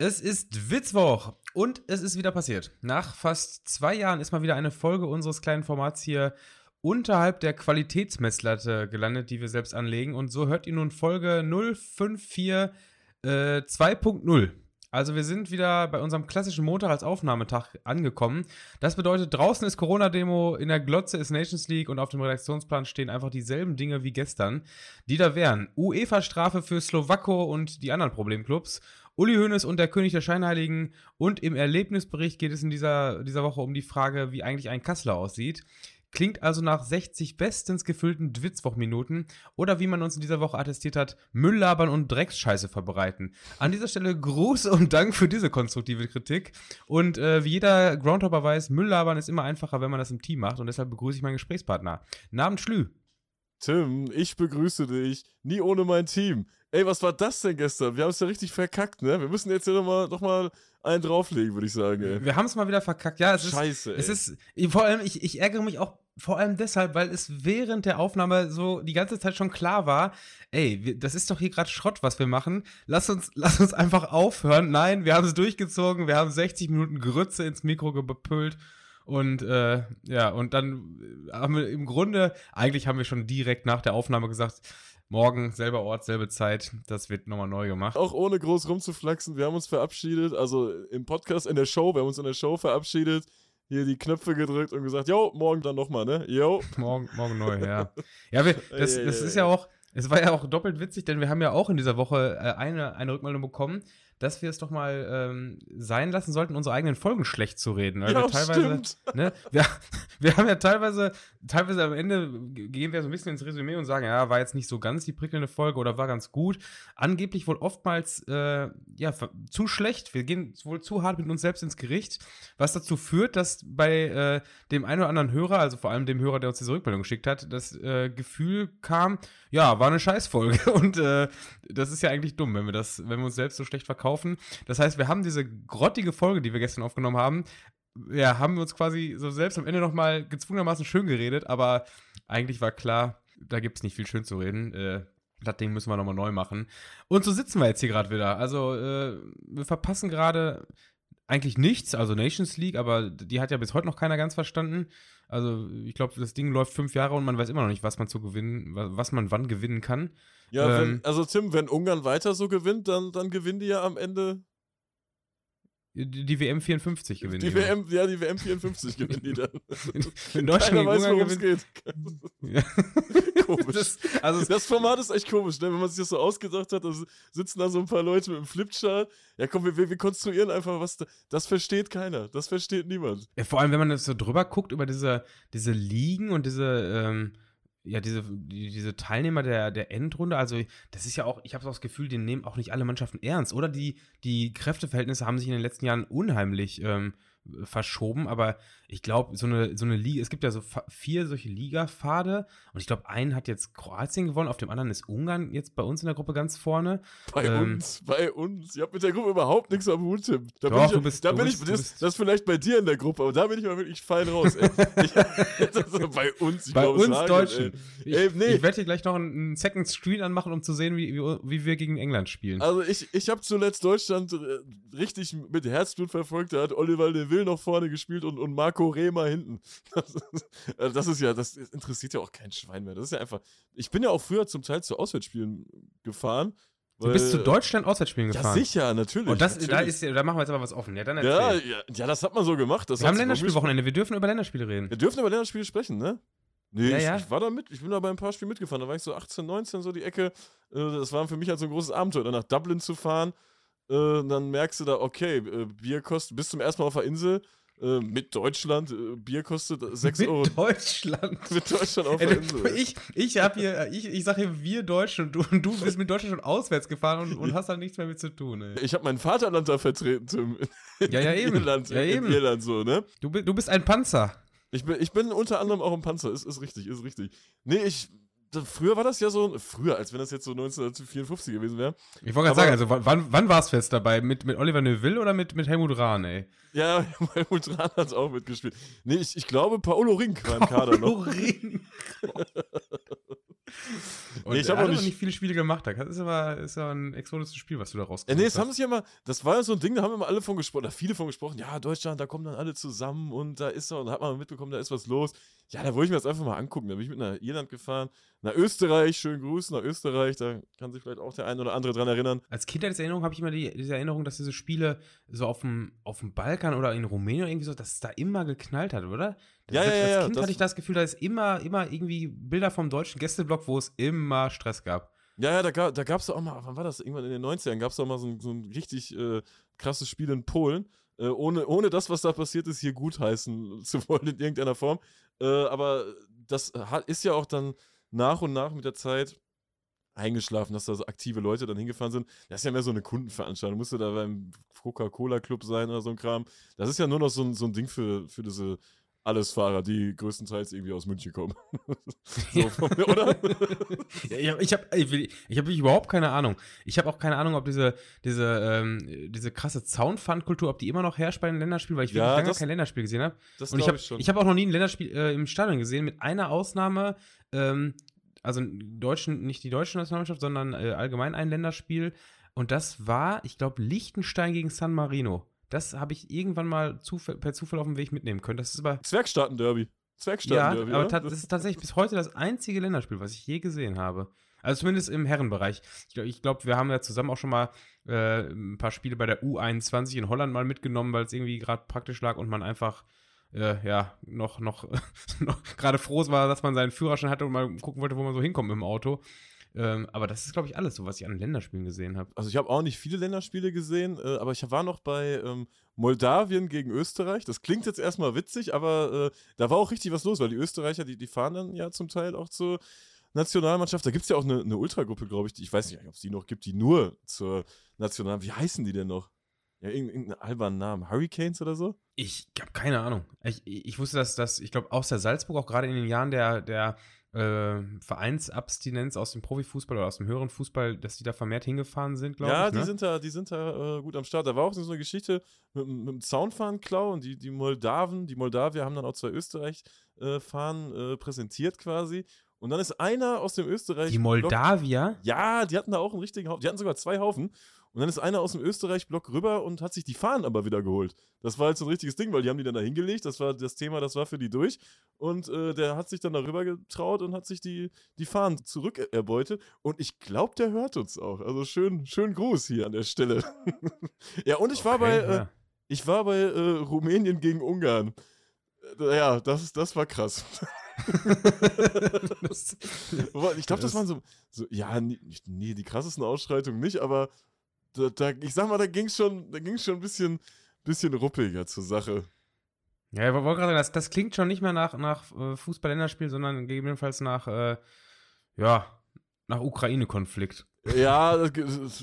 Es ist Witzwoch und es ist wieder passiert. Nach fast zwei Jahren ist mal wieder eine Folge unseres kleinen Formats hier unterhalb der Qualitätsmesslatte gelandet, die wir selbst anlegen. Und so hört ihr nun Folge 054 äh, 2.0. Also wir sind wieder bei unserem klassischen Montag als Aufnahmetag angekommen. Das bedeutet, draußen ist Corona-Demo, in der Glotze ist Nations League und auf dem Redaktionsplan stehen einfach dieselben Dinge wie gestern. Die da wären UEFA-Strafe für Slowako und die anderen Problemclubs Uli Hoeneß und der König der Scheinheiligen. Und im Erlebnisbericht geht es in dieser, dieser Woche um die Frage, wie eigentlich ein Kassler aussieht. Klingt also nach 60 bestens gefüllten Dwitzwoch-Minuten oder wie man uns in dieser Woche attestiert hat, Mülllabern und Drecksscheiße verbreiten. An dieser Stelle Gruß und Dank für diese konstruktive Kritik. Und äh, wie jeder Groundhopper weiß, Mülllabern ist immer einfacher, wenn man das im Team macht. Und deshalb begrüße ich meinen Gesprächspartner. Namen Schlü. Tim, ich begrüße dich. Nie ohne mein Team. Ey, was war das denn gestern? Wir haben es ja richtig verkackt, ne? Wir müssen jetzt hier nochmal noch mal einen drauflegen, würde ich sagen, ey. Wir haben es mal wieder verkackt. Ja, es Scheiße, ist. Es ist. Vor allem, ich, ich ärgere mich auch vor allem deshalb, weil es während der Aufnahme so die ganze Zeit schon klar war, ey, wir, das ist doch hier gerade Schrott, was wir machen. Lass uns, lass uns einfach aufhören. Nein, wir haben es durchgezogen. Wir haben 60 Minuten Grütze ins Mikro gepült. Und äh, ja, und dann haben wir im Grunde, eigentlich haben wir schon direkt nach der Aufnahme gesagt, morgen, selber Ort, selbe Zeit, das wird nochmal neu gemacht. Auch ohne groß rumzuflaxen, wir haben uns verabschiedet, also im Podcast, in der Show, wir haben uns in der Show verabschiedet, hier die Knöpfe gedrückt und gesagt, jo, morgen dann nochmal, ne? Jo. morgen, morgen neu, ja. Ja, wir, das, das ist ja auch, es war ja auch doppelt witzig, denn wir haben ja auch in dieser Woche äh, eine, eine Rückmeldung bekommen, dass wir es doch mal ähm, sein lassen sollten, unsere eigenen Folgen schlecht zu reden. Weil ja, wir teilweise, stimmt. Ne, wir, wir haben ja teilweise, teilweise am Ende gehen wir so ein bisschen ins Resümee und sagen, ja, war jetzt nicht so ganz die prickelnde Folge oder war ganz gut. Angeblich wohl oftmals äh, ja, zu schlecht. Wir gehen wohl zu hart mit uns selbst ins Gericht, was dazu führt, dass bei äh, dem einen oder anderen Hörer, also vor allem dem Hörer, der uns diese Rückmeldung geschickt hat, das äh, Gefühl kam, ja, war eine Scheißfolge. Und äh, das ist ja eigentlich dumm, wenn wir das, wenn wir uns selbst so schlecht verkaufen. Das heißt, wir haben diese grottige Folge, die wir gestern aufgenommen haben, ja, haben wir uns quasi so selbst am Ende nochmal gezwungenermaßen schön geredet, aber eigentlich war klar, da gibt es nicht viel schön zu reden. Äh, das Ding müssen wir nochmal neu machen. Und so sitzen wir jetzt hier gerade wieder. Also, äh, wir verpassen gerade eigentlich nichts, also Nations League, aber die hat ja bis heute noch keiner ganz verstanden. Also ich glaube, das Ding läuft fünf Jahre und man weiß immer noch nicht, was man zu gewinnen, was man wann gewinnen kann. Ja, ähm, wenn, also Tim, wenn Ungarn weiter so gewinnt, dann, dann gewinnen die ja am Ende die, die WM 54 gewinnen. Die, die WM, ja, die WM 54 gewinnen die dann. In, Deutschland Keiner weiß, worum es geht. Ja. komisch. Das, also, das Format ist echt komisch, ne? wenn man sich das so ausgedacht hat, da sitzen da so ein paar Leute mit einem Flipchart. Ja, komm, wir, wir konstruieren einfach was. Da, das versteht keiner. Das versteht niemand. Ja, vor allem, wenn man das so drüber guckt, über diese, diese Ligen und diese. Ähm, ja, diese, die, diese Teilnehmer der, der Endrunde, also das ist ja auch, ich habe so das Gefühl, die nehmen auch nicht alle Mannschaften ernst. Oder die, die Kräfteverhältnisse haben sich in den letzten Jahren unheimlich ähm, verschoben, aber ich glaube, so eine, so eine Liga, es gibt ja so vier solche Ligapfade und ich glaube, einen hat jetzt Kroatien gewonnen, auf dem anderen ist Ungarn jetzt bei uns in der Gruppe ganz vorne. Bei ähm, uns, bei uns. Ich habe mit der Gruppe überhaupt nichts am Hut, Tim. Da doch, bin ich, du bist, da bin bist, ich, das, das, ist vielleicht bei dir in der Gruppe, aber da bin ich mal wirklich fein raus, ey. ich, bei uns, ich Bei uns sagen, Deutschen. Ey. Ich, ey, nee. ich werde hier gleich noch einen Second Screen anmachen, um zu sehen, wie, wie, wie wir gegen England spielen. Also ich, ich habe zuletzt Deutschland äh, richtig mit Herzblut verfolgt, da hat Oliver Neville noch vorne gespielt und, und Marco Rehmer hinten. Das ist, also das ist ja, das interessiert ja auch kein Schwein mehr. Das ist ja einfach. Ich bin ja auch früher zum Teil zu Auswärtsspielen gefahren. Du bist zu Deutschland Auswärtsspielen gefahren? Ja, sicher, natürlich. Und das, natürlich. Da, ist, da machen wir jetzt aber was offen. Ja, dann ja, ja, ja, das hat man so gemacht. Das wir haben Länderspielwochenende, wir dürfen über Länderspiele reden. Wir dürfen über Länderspiele sprechen, ne? Nee, ja, ich, ja. ich, war da mit, ich bin da bei ein paar Spielen mitgefahren. Da war ich so 18, 19, so die Ecke. Äh, das war für mich halt so ein großes Abenteuer, dann nach Dublin zu fahren. Äh, dann merkst du da, okay, äh, Bier kostet, bis zum ersten Mal auf der Insel, äh, mit Deutschland, äh, Bier kostet 6 mit Euro. Deutschland. mit Deutschland auf der Insel. Ich, ich habe hier, ich, ich sage hier wir Deutschen und du, und du bist mit Deutschland schon auswärts gefahren und, und hast da nichts mehr mit zu tun. Ey. Ich habe mein Vaterland da vertreten, Tim. Ja, ja, eben. Irland, ja, eben. In Irland so, ne? Du, du bist ein Panzer. Ich bin, ich bin unter anderem auch ein Panzer, ist, ist richtig, ist richtig. Nee, ich früher war das ja so, früher, als wenn das jetzt so 1954 gewesen wäre. Ich wollte gerade sagen, also wann, wann war es fest dabei? Mit, mit Oliver Neuville oder mit, mit Helmut Rahn, ey? Ja, Helmut Rahn hat auch mitgespielt. Nee, ich, ich glaube, Paolo Rink war im Kader noch. Paolo Rink. Und Nee, ich hab hat auch nicht- nicht viele Spiele gemacht. Das ist aber, ist aber ein exotisches Spiel, was du da Ja, rausgesucht nee, das hast. haben sich ja immer, das war ja so ein Ding, da haben immer alle von gesprochen, oder viele von gesprochen, ja, Deutschland, da kommen dann alle zusammen und da ist er, und da hat man mitbekommen, da ist was los. Ja, da wollte ich mir das einfach mal angucken. Da bin ich mit nach Irland gefahren, nach Österreich, schönen Gruß nach Österreich, da kann sich vielleicht auch der ein oder andere dran erinnern. Als Kindheitserinnerung habe ich immer die, diese Erinnerung, dass diese Spiele so auf dem, auf dem Balkan oder in Rumänien irgendwie so, dass es da immer geknallt hat, oder? Ja, Selbst ja, als ja, Kind hatte ich das Gefühl, da ist immer, immer irgendwie Bilder vom deutschen Gästeblock, wo es immer Stress gab. Ja, ja, da, ga, da gab es auch mal, wann war das? Irgendwann in den 90ern gab es auch mal so ein, so ein richtig äh, krasses Spiel in Polen, äh, ohne, ohne das, was da passiert ist, hier gutheißen zu wollen in irgendeiner Form. Äh, aber das hat, ist ja auch dann nach und nach mit der Zeit eingeschlafen, dass da so aktive Leute dann hingefahren sind. Das ist ja mehr so eine Kundenveranstaltung. Musste da beim Coca-Cola-Club sein oder so ein Kram. Das ist ja nur noch so ein, so ein Ding für, für diese Allesfahrer, die größtenteils irgendwie aus München kommen. so, von mir, oder? Ja, ich habe ich, ich hab wirklich überhaupt keine Ahnung. Ich habe auch keine Ahnung, ob diese, diese, ähm, diese krasse Zaunpfannkultur, ob die immer noch herrscht bei den Länderspielen, weil ich Ja, wirklich lange kein Länderspiel gesehen habe. Das Und ich habe ich schon. ich hab auch noch nie ein Länderspiel äh, im Stadion gesehen, mit einer Ausnahme. Ähm, also deutschen, nicht die deutsche Nationalmannschaft, sondern äh, allgemein ein Länderspiel. Und das war, ich glaube, Liechtenstein gegen San Marino. Das habe ich irgendwann mal zufall, per Zufall auf dem Weg mitnehmen können. Das ist aber. Zwergstaaten-Derby. Ja, Zwergstaaten-Derby. aber oder? ta- das ist tatsächlich bis heute das einzige Länderspiel, was ich je gesehen habe. Also zumindest im Herrenbereich. Ich glaube, glaub, wir haben ja zusammen auch schon mal äh, ein paar Spiele bei der U21 in Holland mal mitgenommen, weil es irgendwie gerade praktisch lag und man einfach äh, ja noch, noch, noch gerade froh war, dass man seinen Führerschein hatte und mal gucken wollte, wo man so hinkommt mit dem Auto. Ähm, aber das ist, glaube ich, alles so, was ich an Länderspielen gesehen habe. also ich habe auch nicht viele Länderspiele gesehen, äh, aber ich war noch bei ähm, Moldawien gegen Österreich. Das klingt jetzt erstmal witzig, aber äh, da war auch richtig was los, weil die Österreicher, die, die fahren dann ja zum Teil auch zur Nationalmannschaft. Da gibt es ja auch eine, eine Ultragruppe, glaube ich. Die, ich weiß nicht, ob es die noch gibt, die nur zur National. Wie heißen die denn noch? Ja, irgendein- irgendeinen albernen Namen. Hurricanes oder so? Ich habe keine Ahnung. Ich, ich wusste, dass das, ich glaube, aus der Salzburg auch gerade in den Jahren der, der äh, Vereinsabstinenz aus dem Profifußball oder aus dem höheren Fußball, dass die da vermehrt hingefahren sind, glaube Ja, ich. die ne? sind da, die sind da äh, gut am Start. Da war auch so eine Geschichte mit, dem- mit dem Zaunfahnenklau und die, die Moldawen, die Moldawier haben dann auch zwei Österreich-Fahnen äh, präsentiert quasi. Und dann ist einer aus dem Österreich. Die Moldawier? Ja, die hatten da auch einen richtigen Haufen. Die hatten sogar zwei Haufen. Und dann ist einer aus dem Österreich-Block rüber und hat sich die Fahnen aber wieder geholt. Das war halt so ein richtiges Ding, weil die haben die dann da hingelegt. Das war das Thema, das war für die durch. Und äh, der hat sich dann darüber getraut und hat sich die, die Fahnen zurückerbeutet. Und ich glaube, der hört uns auch. Also schön, schön Gruß hier an der Stelle. ja, und ich war Okay, bei, äh, ja. ich war bei äh, Rumänien gegen Ungarn. Äh, ja, das, das war krass. Das- ich glaube, das waren so, so ja, nie- nee, die krassesten Ausschreitungen nicht, aber da, da, ich sag mal, da ging es schon, da schon ein bisschen, bisschen ruppiger zur Sache. ja, ich wollte gerade sagen, das, das klingt schon nicht mehr nach, nach äh, Fußball-Länderspiel, sondern gegebenenfalls nach, äh, ja, nach Ukraine-Konflikt. Ja,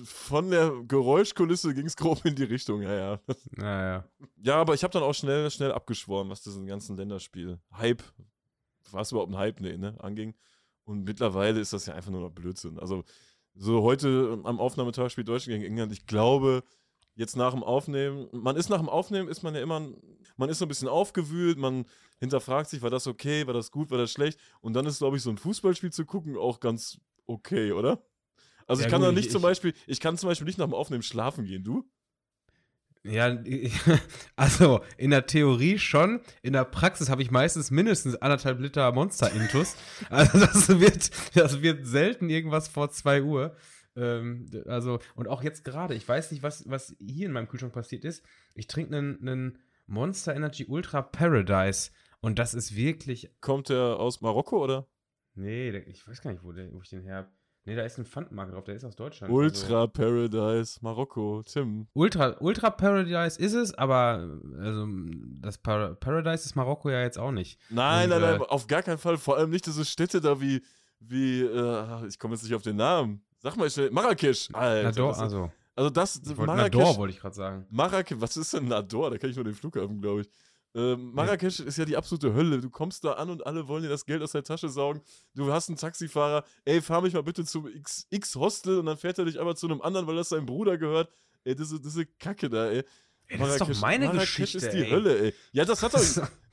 von der Geräuschkulisse ging es grob in die Richtung, ja, ja. Naja. Ja, aber ich habe dann auch schnell, schnell abgeschworen, was diesen ganzen Länderspiel, Hype, war es überhaupt ein Hype, nee, ne, anging. Und mittlerweile ist das ja einfach nur noch Blödsinn. Also, so heute am Aufnahmetag spielt Deutschland gegen England. Ich glaube, jetzt nach dem Aufnehmen, man ist nach dem Aufnehmen, ist man ja immer, man ist so ein bisschen aufgewühlt, man hinterfragt sich, war das okay, war das gut, war das schlecht. Und dann ist, glaube ich, so ein Fußballspiel zu gucken auch ganz okay, oder? Also Ja, ich kann da ich- nicht zum ich- Beispiel, ich kann zum Beispiel nicht nach dem Aufnehmen schlafen gehen, du? Ja, also in der Theorie schon. In der Praxis habe ich meistens mindestens anderthalb Liter Monster-Intus. Also das wird, das wird selten irgendwas vor 2 Uhr. Ähm, also, und auch jetzt gerade, ich weiß nicht, was, was hier in meinem Kühlschrank passiert ist. Ich trinke einen, Monster Energy Ultra Paradise. Und das ist wirklich. Kommt der aus Marokko, oder? Nee, ich weiß gar nicht, wo, der, wo ich den her habe. Nee, da ist ein Pfandmarke drauf, der ist aus Deutschland. Also, Ultra Paradise, Marokko, Tim. Ultra, Ultra Paradise ist es, aber also das Par Paradise ist Marokko ja jetzt auch nicht. Nein, Und, nein, nein, äh, auf gar keinen Fall. Vor allem nicht diese Städte da wie, wie, äh, ich komme jetzt nicht auf den Namen. Sag mal schnell, Marrakesch. Alter, Nador, das ist- also also das, ich wollte Marrakesch, Nador wollte ich gerade sagen. Marrakesch, was ist denn Nador? Da kenne ich nur den Flughafen, glaube ich. Ähm, Marrakesch ist ja die absolute Hölle. Du kommst da an und alle wollen dir das Geld aus der Tasche saugen. Du hast einen Taxifahrer, ey, fahr mich mal bitte zum X-Hostel und dann fährt er dich aber zu einem anderen, weil das seinem Bruder gehört. Ey, diese, diese Kacke da, ey. Ey, das ist doch meine Marrakesch Geschichte. ist die ey. Hölle, ey. Ja, das hat doch.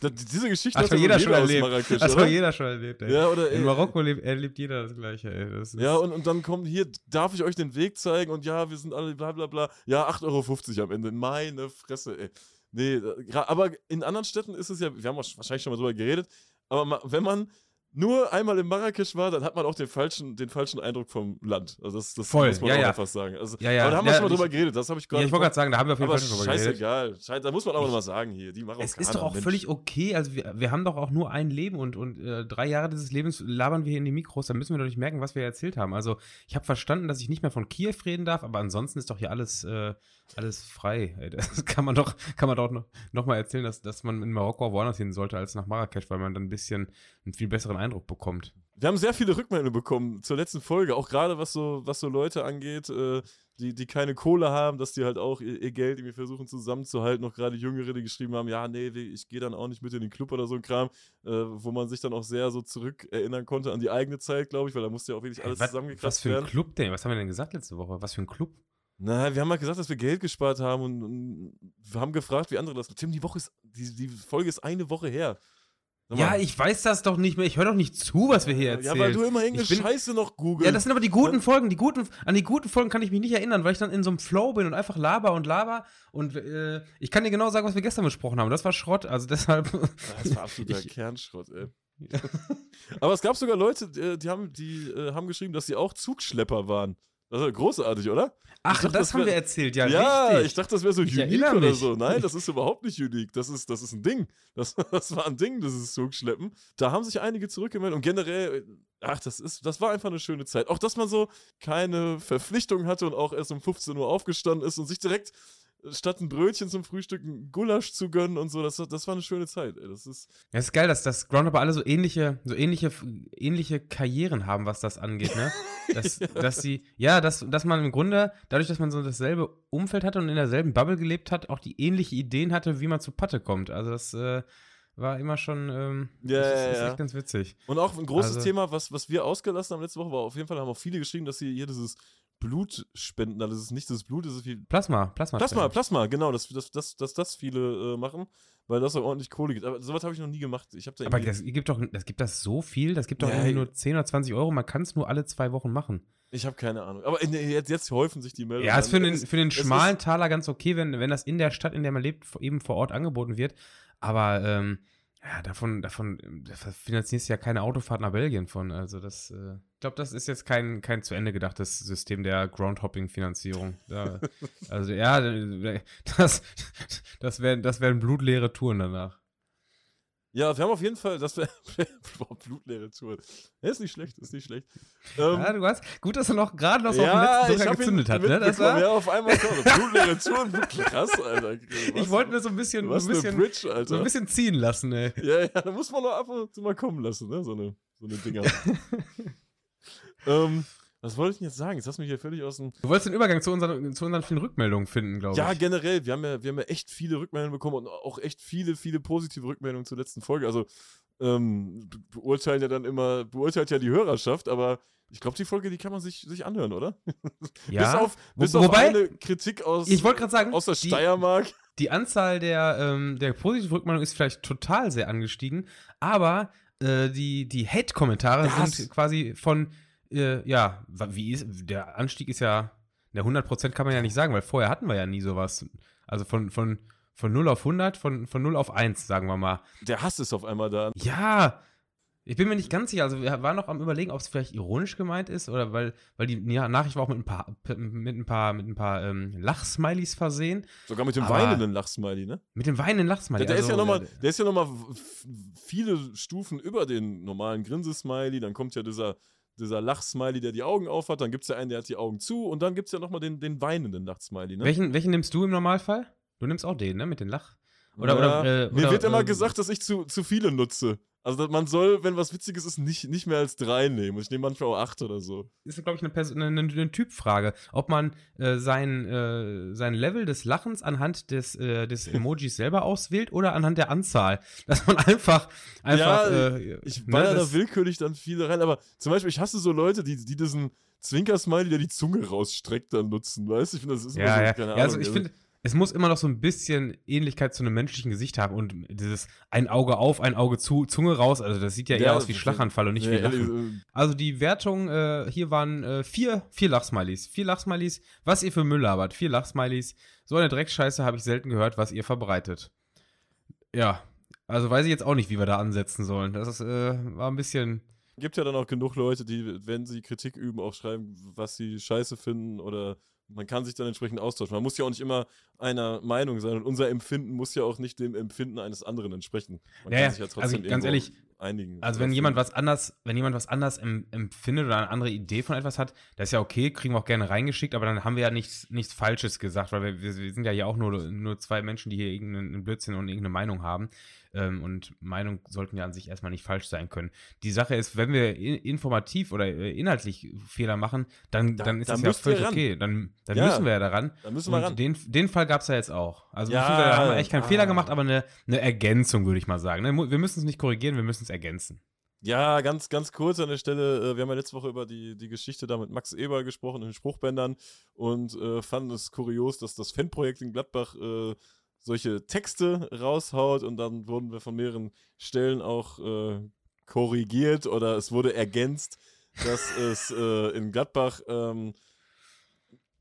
das, diese Geschichte Hat hat doch doch jeder schon erlebt. Marrakesch, Hat doch jeder schon erlebt, ey. Ja, oder In ey, Marokko lebt, erlebt jeder das Gleiche, ey. Das Ja, und, und dann kommt hier, darf ich euch den Weg zeigen? Und ja, wir sind alle bla bla bla. Ja, 8,50 Euro am Ende. Meine Fresse, ey. Nee, äh, aber in anderen Städten ist es ja, wir haben wahrscheinlich schon mal drüber geredet, aber wenn man nur einmal in Marrakesch war, dann hat man auch den falschen, den falschen Eindruck vom Land. Also das, das Voll, muss man ja, auch ja. einfach sagen. Also, Ja, ja. Aber da haben wir Ja, schon mal drüber geredet, das habe ich ja, gerade ich wollte gerade sagen, da haben wir auf jeden Fall schon drüber geredet. scheißegal. Schei- Da muss man auch Ich- mal sagen hier, die Marokkaner. Es ist doch auch Mensch. völlig okay. Also wir, wir haben doch auch nur ein Leben und, und äh, drei Jahre dieses Lebens labern wir hier in die Mikros. Da müssen wir doch nicht merken, was wir erzählt haben. Also ich habe verstanden, dass ich nicht mehr von Kiew reden darf, aber ansonsten ist doch hier alles, äh, alles frei. Ey, Das kann man doch, kann man doch noch, noch mal erzählen, dass, dass man in Marokko auch woanders hin sollte als nach Marrakesch, weil man dann ein bisschen einen viel besseren Eindruck bekommt. Wir haben sehr viele Rückmeldungen bekommen zur letzten Folge, auch gerade was so, was so Leute angeht, äh, die, die keine Kohle haben, dass die halt auch ihr, ihr Geld irgendwie versuchen zusammenzuhalten. Noch gerade Jüngere, die geschrieben haben, ja, nee, ich gehe dann auch nicht mit in den Club oder so ein Kram, äh, wo man sich dann auch sehr so zurückerinnern konnte an die eigene Zeit, glaube ich, weil da musste ja auch wirklich alles was, was zusammengekratzt für ein werden. Club denn? Was haben wir denn gesagt letzte Woche? Was für ein Club? Na, wir haben mal gesagt, dass wir Geld gespart haben und, und wir haben gefragt, wie andere das. Tim, die Woche ist, die, die Folge ist eine Woche her. Ja, ich weiß das doch nicht mehr. Ich höre doch nicht zu, was wir hier erzählen. Ja, weil du immer irgendeine Scheiße noch googelst. Ja, das sind aber die guten Folgen. Die guten, an die guten Folgen kann ich mich nicht erinnern, weil ich dann in so einem Flow bin und einfach laber und laber. Und äh, ich kann dir genau sagen, was wir gestern besprochen haben. Das war Schrott. Also deshalb. Das war absoluter Ich- Kernschrott, ey. Aber es gab sogar Leute, die, die, haben, die äh, haben geschrieben, dass sie auch Zugschlepper waren. Das ist großartig, oder? Ach, dachte, das, das haben wär- wir erzählt, ja, Ja, richtig. ich dachte, das wäre so Ich unique oder so. Nein, das ist überhaupt nicht unique. Das ist, das ist ein Ding. Das, das war ein Ding, dieses Zugschleppen. Da haben sich einige zurückgemeldet und generell, ach, das ist, das war einfach eine schöne Zeit. Auch, dass man so keine Verpflichtung hatte und auch erst um 15 Uhr aufgestanden ist und sich direkt statt ein Brötchen zum Frühstück ein Gulasch zu gönnen und so. Das, das war eine schöne Zeit. Ey. Das ist, Ja, ist geil, dass das Groundhopper alle so ähnliche, so ähnliche, ähnliche Karrieren haben, was das angeht, ne? Dass, dass sie, ja, dass, dass man im Grunde, dadurch, dass man so dasselbe Umfeld hatte und in derselben Bubble gelebt hat, auch die ähnliche Ideen hatte, wie man zu Patte kommt. Also das äh, war immer schon, ähm, Ja, das ist, ja, ist ja. echt ganz witzig. Und auch ein großes Also- Thema, was, was wir ausgelassen haben letzte Woche, war auf jeden Fall, haben auch viele geschrieben, dass sie hier dieses Blut spenden. Also das ist nicht das Blut, das ist wie. Plasma, Plasma. Plasma, Plasma, genau, dass das, das, das, das viele äh, machen, weil das auch ordentlich Kohle gibt. Aber sowas habe ich noch nie gemacht. Ich habe da Aber das gibt doch, das gibt das so viel, das gibt doch Ja, nur 10 oder 20 Euro, man kann es nur alle zwei Wochen machen. ich habe keine Ahnung. Aber in, jetzt, jetzt häufen sich die Meldungen. Ja, ist für den, für den schmalen Taler ganz okay, wenn, wenn das in der Stadt, in der man lebt, eben vor Ort angeboten wird. Aber ähm, ja, davon, davon ähm, da finanzierst du ja keine Autofahrt nach Belgien von. Also das, äh, glaube, das ist jetzt kein, kein zu Ende gedachtes System der Groundhopping-Finanzierung. Da, also ja, das, das wären das wären blutleere Touren danach. Ja, wir haben auf jeden Fall, das wäre blutleere Tour. Ja, ist nicht schlecht, ist nicht schlecht. Ähm, Ja, du hast, gut, dass er noch gerade noch so ja, auf ich letzten Drücker gezündet hat, ne? Das war, Ja, auf einmal kommt blutleere Touren. Krass, Alter. ich Was- wollte nur so ein bisschen, ein bisschen, Bridge, so ein bisschen ziehen lassen, ey. Ja, ja, da muss man doch ab und zu mal kommen lassen, ne? So eine, so eine Dinger. Ähm, was wollte ich denn jetzt sagen? Jetzt hast du mich hier völlig aus dem. Du wolltest den Übergang zu unseren, zu unseren vielen Rückmeldungen finden, glaube Ja, ich. generell, wir haben ja, wir haben ja echt viele Rückmeldungen bekommen und auch echt viele, viele positive Rückmeldungen zur letzten Folge. Also, ähm, be- beurteilen ja dann immer, beurteilt ja die Hörerschaft, aber ich glaube, die Folge, die kann man sich, sich anhören, oder? Ja, bis auf, wo- bis auf wobei- eine Kritik aus, Ich gerade sagen, aus der die- Steiermark. die Anzahl der, ähm, der positiven Rückmeldungen ist vielleicht total sehr angestiegen, aber äh, die, die Hate-Kommentare Ja, sind quasi von, äh, ja, wie ist, der Anstieg ist ja, der 100% kann man ja nicht sagen, weil vorher hatten wir ja nie sowas. Also von, von, von 0 auf 100, von, von 0 auf 1, sagen wir mal. Der Hass ist auf einmal da. Ja, ich bin mir nicht ganz sicher. Also wir waren noch am überlegen, ob es vielleicht ironisch gemeint ist oder weil, weil die ja, Nachricht war auch mit ein paar, mit ein paar, mit ein paar ähm, Lachsmileys versehen. Sogar mit dem Aber- weinenden Lachsmiley, ne? Mit dem weinenden Lachsmiley. Der, der, ist ja also, noch mal, äh, der ist ja nochmal viele Stufen über den normalen Grinsesmiley. Dann kommt ja dieser, dieser Lachsmiley, der die Augen aufhat. Dann gibt es ja einen, der hat die Augen zu. Und dann gibt es ja nochmal den, den weinenden Lachsmiley. Ne? welchen, welchen nimmst du im Normalfall? Du nimmst auch den, ne? Mit den Lach. Oder, Ja, oder, äh, Mir oder, wird immer ähm, gesagt, dass ich zu, zu viele nutze. Also man soll, wenn was Witziges ist, nicht, nicht mehr als drei nehmen. Ich nehme manchmal auch acht oder so. ist, glaube ich, eine, Pers- eine, eine, Typfrage. Ob man äh, sein, äh, sein Level des Lachens anhand des, äh, des Emojis selber auswählt oder anhand der Anzahl. Dass man einfach, einfach Ja, äh, Ich ne, baller das- da willkürlich dann viele rein. Aber zum Beispiel, ich hasse so Leute, die, die diesen Zwinker-Smiley, der die Zunge rausstreckt, dann nutzen. Weißt du? Ich finde, das ist immer Ja, so, ja. keine ja, also Ahnung, ich also- finde, es muss immer noch so ein bisschen Ähnlichkeit zu einem menschlichen Gesicht haben und dieses ein Auge auf, ein Auge zu, Zunge raus, also das sieht ja eher Ja, aus wie Schlaganfall und nicht wie Ja, Lachen. äh, Also die Wertung, äh, hier waren äh, vier, vier Lachsmilies. Vier Lachsmilies, was ihr für Müll labert. Vier Lachsmilies. So eine Dreckscheiße habe ich selten gehört, was ihr verbreitet. Ja, also weiß ich jetzt auch nicht, wie wir da ansetzen sollen. Das ist, äh, war ein bisschen. gibt ja dann auch genug Leute, die, wenn sie Kritik üben, auch schreiben, was sie scheiße finden oder man kann sich dann entsprechend austauschen. Man muss ja auch nicht immer einer Meinung sein und unser Empfinden muss ja auch nicht dem Empfinden eines anderen entsprechen. Man Ja, kann sich ja also trotzdem ganz irgendwo ehrlich, einigen. Also wenn jemand was anders, wenn jemand was anders em, empfindet oder eine andere Idee von etwas hat, das ist ja okay, kriegen wir auch gerne reingeschickt, aber dann haben wir ja nichts, nichts Falsches gesagt, weil wir, wir, sind ja hier auch nur, nur zwei Menschen, die hier irgendeinen Blödsinn und irgendeine Meinung haben. Ähm, und Meinungen sollten ja an sich erstmal nicht falsch sein können. Die Sache ist, wenn wir in, informativ oder äh, inhaltlich Fehler machen, dann, Da- dann ist da das ja völlig ran. okay. Dann, dann Ja, müssen wir ja daran. Da müssen wir ran. Und den, den Fall gab es ja jetzt auch. Also Ja, da haben wir echt keinen ah. Fehler gemacht, aber eine, eine Ergänzung, würde ich mal sagen. ne? Wir müssen es nicht korrigieren, wir müssen es ergänzen. Ja, ganz, ganz kurz an der Stelle. äh, Wir haben ja letzte Woche über die, die Geschichte da mit Max Eber gesprochen in den Spruchbändern und äh, fanden es kurios, dass das Fanprojekt in Gladbach äh, solche Texte raushaut und dann wurden wir von mehreren Stellen auch äh, korrigiert oder es wurde ergänzt, dass es äh, in Gladbach ähm,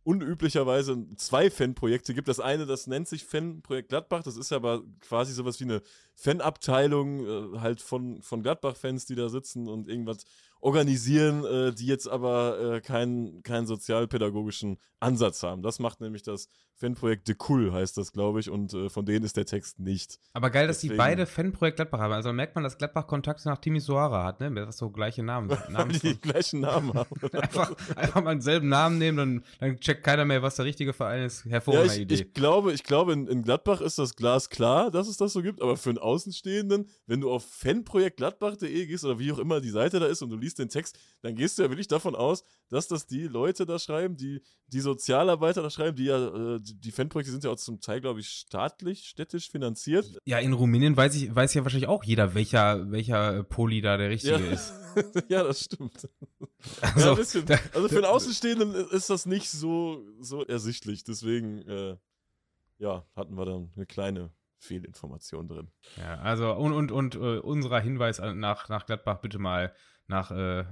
unüblicherweise zwei Fanprojekte gibt. Das eine, das nennt sich Fanprojekt Gladbach, das ist aber quasi sowas wie eine Fanabteilung äh, halt von, von Gladbach-Fans, die da sitzen und irgendwas organisieren, äh, die jetzt aber äh, keinen, keinen sozialpädagogischen Ansatz haben. Das macht nämlich das Fanprojekt De Cool, heißt das, glaube ich, und äh, von denen ist der Text nicht. Aber geil, dass die Deswegen- beide Fanprojekt Gladbach haben. Also merkt man, dass Gladbach Kontakte nach Timi Soara hat, ne? Was so gleiche Namen. Namen die die gleichen Namen haben. einfach, einfach mal denselben Namen nehmen, dann, dann checkt keiner mehr, was der richtige Verein ist. Ja, Hervorragende ich, Idee. ich glaube, ich glaube in, in Gladbach ist das Glas klar, dass es das so gibt, aber für einen Außenstehenden, wenn du auf fanprojektgladbach.de gehst oder wie auch immer die Seite da ist und du liest den Text, dann gehst du ja wirklich davon aus, dass das die Leute da schreiben, die, die Sozialarbeiter da schreiben, die ja, äh, die, Fanprojekte sind ja auch zum Teil, glaube ich, staatlich, städtisch finanziert. ja, in Rumänien weiß ich, weiß ja wahrscheinlich auch jeder, welcher, welcher äh, Poli da der richtige Ja. ist. ja, das stimmt. Also, ja, da- Also für einen Außenstehenden ist das nicht so, so ersichtlich. Deswegen, äh, ja, hatten wir dann eine kleine Fehlinformation drin. Ja, also und, und, und äh, unserer Hinweis nach, nach Gladbach bitte mal nach äh,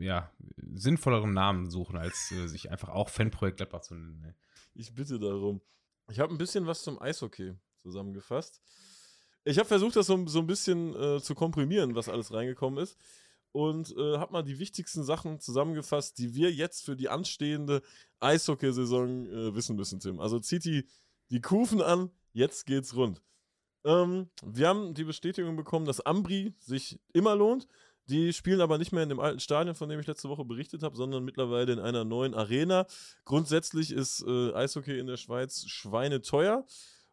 ja, sinnvollerem Namen suchen, als äh, sich einfach auch Fanprojekt Gladbach zu nennen. Ich bitte darum. Ich habe ein bisschen was zum Eishockey zusammengefasst. Ich habe versucht, das so, so ein bisschen äh, zu komprimieren, was alles reingekommen ist. Und äh, habe mal die wichtigsten Sachen zusammengefasst, die wir jetzt für die anstehende Eishockeysaison äh, wissen müssen, Tim. Also zieht die, die Kufen an, jetzt geht's rund. Ähm, wir haben die Bestätigung bekommen, dass Ambri sich immer lohnt. Die spielen aber nicht mehr in dem alten Stadion, von dem ich letzte Woche berichtet habe, sondern mittlerweile in einer neuen Arena. Grundsätzlich ist äh, Eishockey in der Schweiz schweineteuer.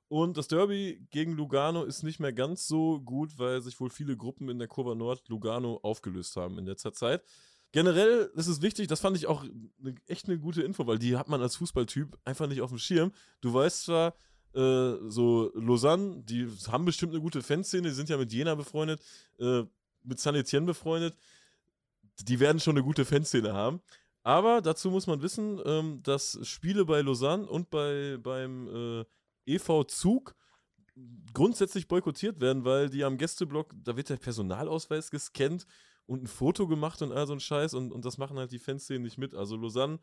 Und das Derby gegen Lugano ist nicht mehr ganz so gut, weil sich wohl viele Gruppen in der Kurve Nord Lugano aufgelöst haben in letzter Zeit. Generell ist es wichtig, das fand ich auch ne, echt eine gute Info, weil die hat man als Fußballtyp einfach nicht auf dem Schirm. Du weißt zwar, äh, so Lausanne, die haben bestimmt eine gute Fanszene, die sind ja mit Jena befreundet, äh, mit Saint-Etienne befreundet. Die werden schon eine gute Fanszene haben. Aber dazu muss man wissen, ähm, dass Spiele bei Lausanne und bei, beim äh, EV Zug grundsätzlich boykottiert werden, weil die am Gästeblock, da wird der Personalausweis gescannt und ein Foto gemacht und all so ein Scheiß und, und das machen halt die Fanszenen nicht mit. Also Lausanne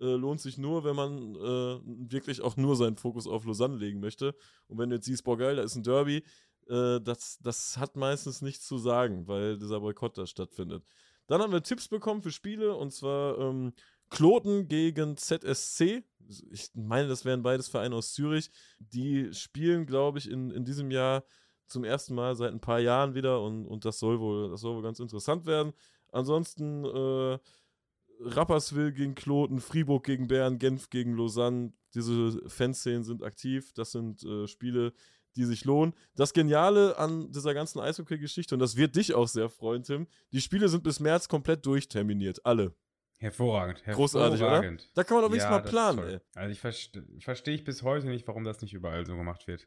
äh, lohnt sich nur, wenn man äh, wirklich auch nur seinen Fokus auf Lausanne legen möchte. Und wenn du jetzt siehst, boah geil, da ist ein Derby, äh, das, das hat meistens nichts zu sagen, weil dieser Boykott da stattfindet. Dann haben wir Tipps bekommen für Spiele und zwar ähm, Kloten gegen ZSC. Ich meine, das wären beides Vereine aus Zürich. Die spielen, glaube ich, in, in diesem Jahr zum ersten Mal seit ein paar Jahren wieder und, und das, soll wohl, das soll wohl ganz interessant werden. Ansonsten äh, Rapperswil gegen Kloten, Fribourg gegen Bern, Genf gegen Lausanne. Diese Fanszenen sind aktiv. Das sind äh, Spiele, die sich lohnen. Das Geniale an dieser ganzen Eishockey-Geschichte, und das wird dich auch sehr freuen, Tim, die Spiele sind bis März komplett durchterminiert. Alle. Hervorragend. Großartig, oder? hervorragend. Da kann man doch wenigstens mal das ist planen, ey. Also ich verste- verstehe ich bis heute nicht, warum das nicht überall so gemacht wird.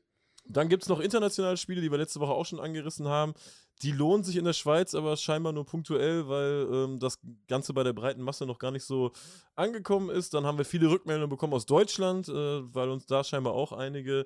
Dann gibt es noch internationale Spiele, die wir letzte Woche auch schon angerissen haben. Die lohnen sich in der Schweiz, aber scheinbar nur punktuell, weil ähm, das Ganze bei der breiten Masse noch gar nicht so angekommen ist. Dann haben wir viele Rückmeldungen bekommen aus Deutschland, äh, weil uns da scheinbar auch einige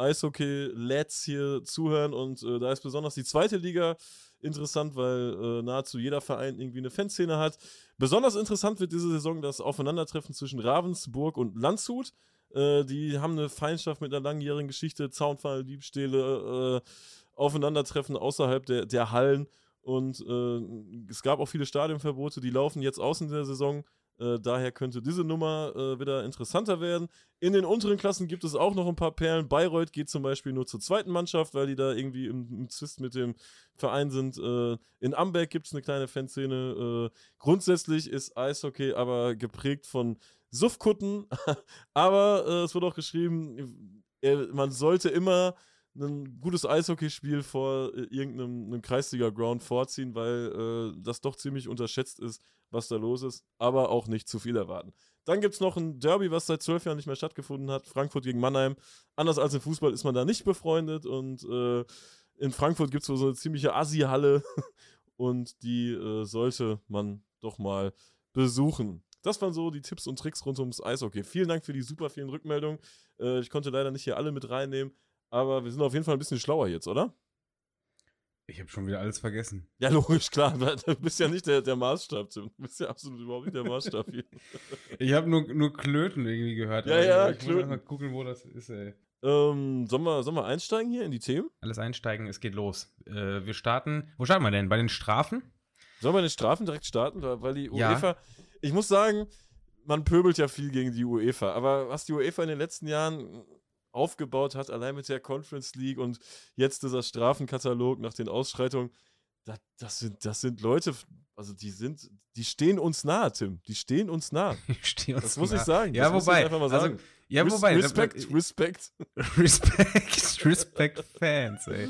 Eishockey-Lads hier zuhören. Und äh, da ist besonders die zweite Liga interessant, weil äh, nahezu jeder Verein irgendwie eine Fanszene hat. Besonders interessant wird diese Saison das Aufeinandertreffen zwischen Ravensburg und Landshut. Äh, die haben eine Feindschaft mit einer langjährigen Geschichte, Zaunfall, Diebstähle, äh, Aufeinandertreffen außerhalb der, der Hallen. Und äh, es gab auch viele Stadionverbote, die laufen jetzt aus in der Saison. Äh, daher könnte diese Nummer äh, wieder interessanter werden. In den unteren Klassen gibt es auch noch ein paar Perlen. Bayreuth geht zum Beispiel nur zur zweiten Mannschaft, weil die da irgendwie im, im Zwist mit dem Verein sind. Äh, in Amberg gibt es eine kleine Fanszene. Äh, grundsätzlich ist Eishockey aber geprägt von Suffkutten. aber äh, es wird auch geschrieben, man sollte immer ein gutes Eishockeyspiel vor äh, irgendeinem Kreisliga-Ground vorziehen, weil äh, das doch ziemlich unterschätzt ist, was da los ist, aber auch nicht zu viel erwarten. Dann gibt es noch ein Derby, was seit zwölf Jahren nicht mehr stattgefunden hat, Frankfurt gegen Mannheim. Anders als im Fußball ist man da nicht befreundet und äh, in Frankfurt gibt es so eine ziemliche Assi-Halle und die äh, sollte man doch mal besuchen. Das waren so die Tipps und Tricks rund ums Eishockey. Vielen Dank für die super vielen Rückmeldungen. Äh, ich konnte leider nicht hier alle mit reinnehmen, aber wir sind auf jeden Fall ein bisschen schlauer jetzt, oder? Ich habe schon wieder alles vergessen. Ja, logisch, klar. Du bist ja nicht der, der Maßstab, Tim. Du bist ja absolut überhaupt nicht der Maßstab hier. ich habe nur, nur Klöten irgendwie gehört. Ja, ja, ich Klöten. muss mal gucken, wo das ist, ey. Ähm, sollen, wir, sollen wir einsteigen hier in die Themen? Alles einsteigen, es geht los. Äh, wir starten. Wo starten wir denn? Bei den Strafen? Sollen wir den Strafen direkt starten? Weil die Ja. UEFA. Ich muss sagen, man pöbelt ja viel gegen die UEFA. Aber was die UEFA in den letzten Jahren aufgebaut hat, allein mit der Conference League und jetzt dieser Strafenkatalog nach den Ausschreitungen, das, das, sind, das sind Leute, also die sind, die stehen uns nahe, Tim. Die stehen uns nahe. Steh uns Das muss ich nah. sagen. Ja, das muss ich wobei. einfach mal also, sagen. ja, Res- wobei. Respekt, Respekt. Respekt, Respekt Fans, ey.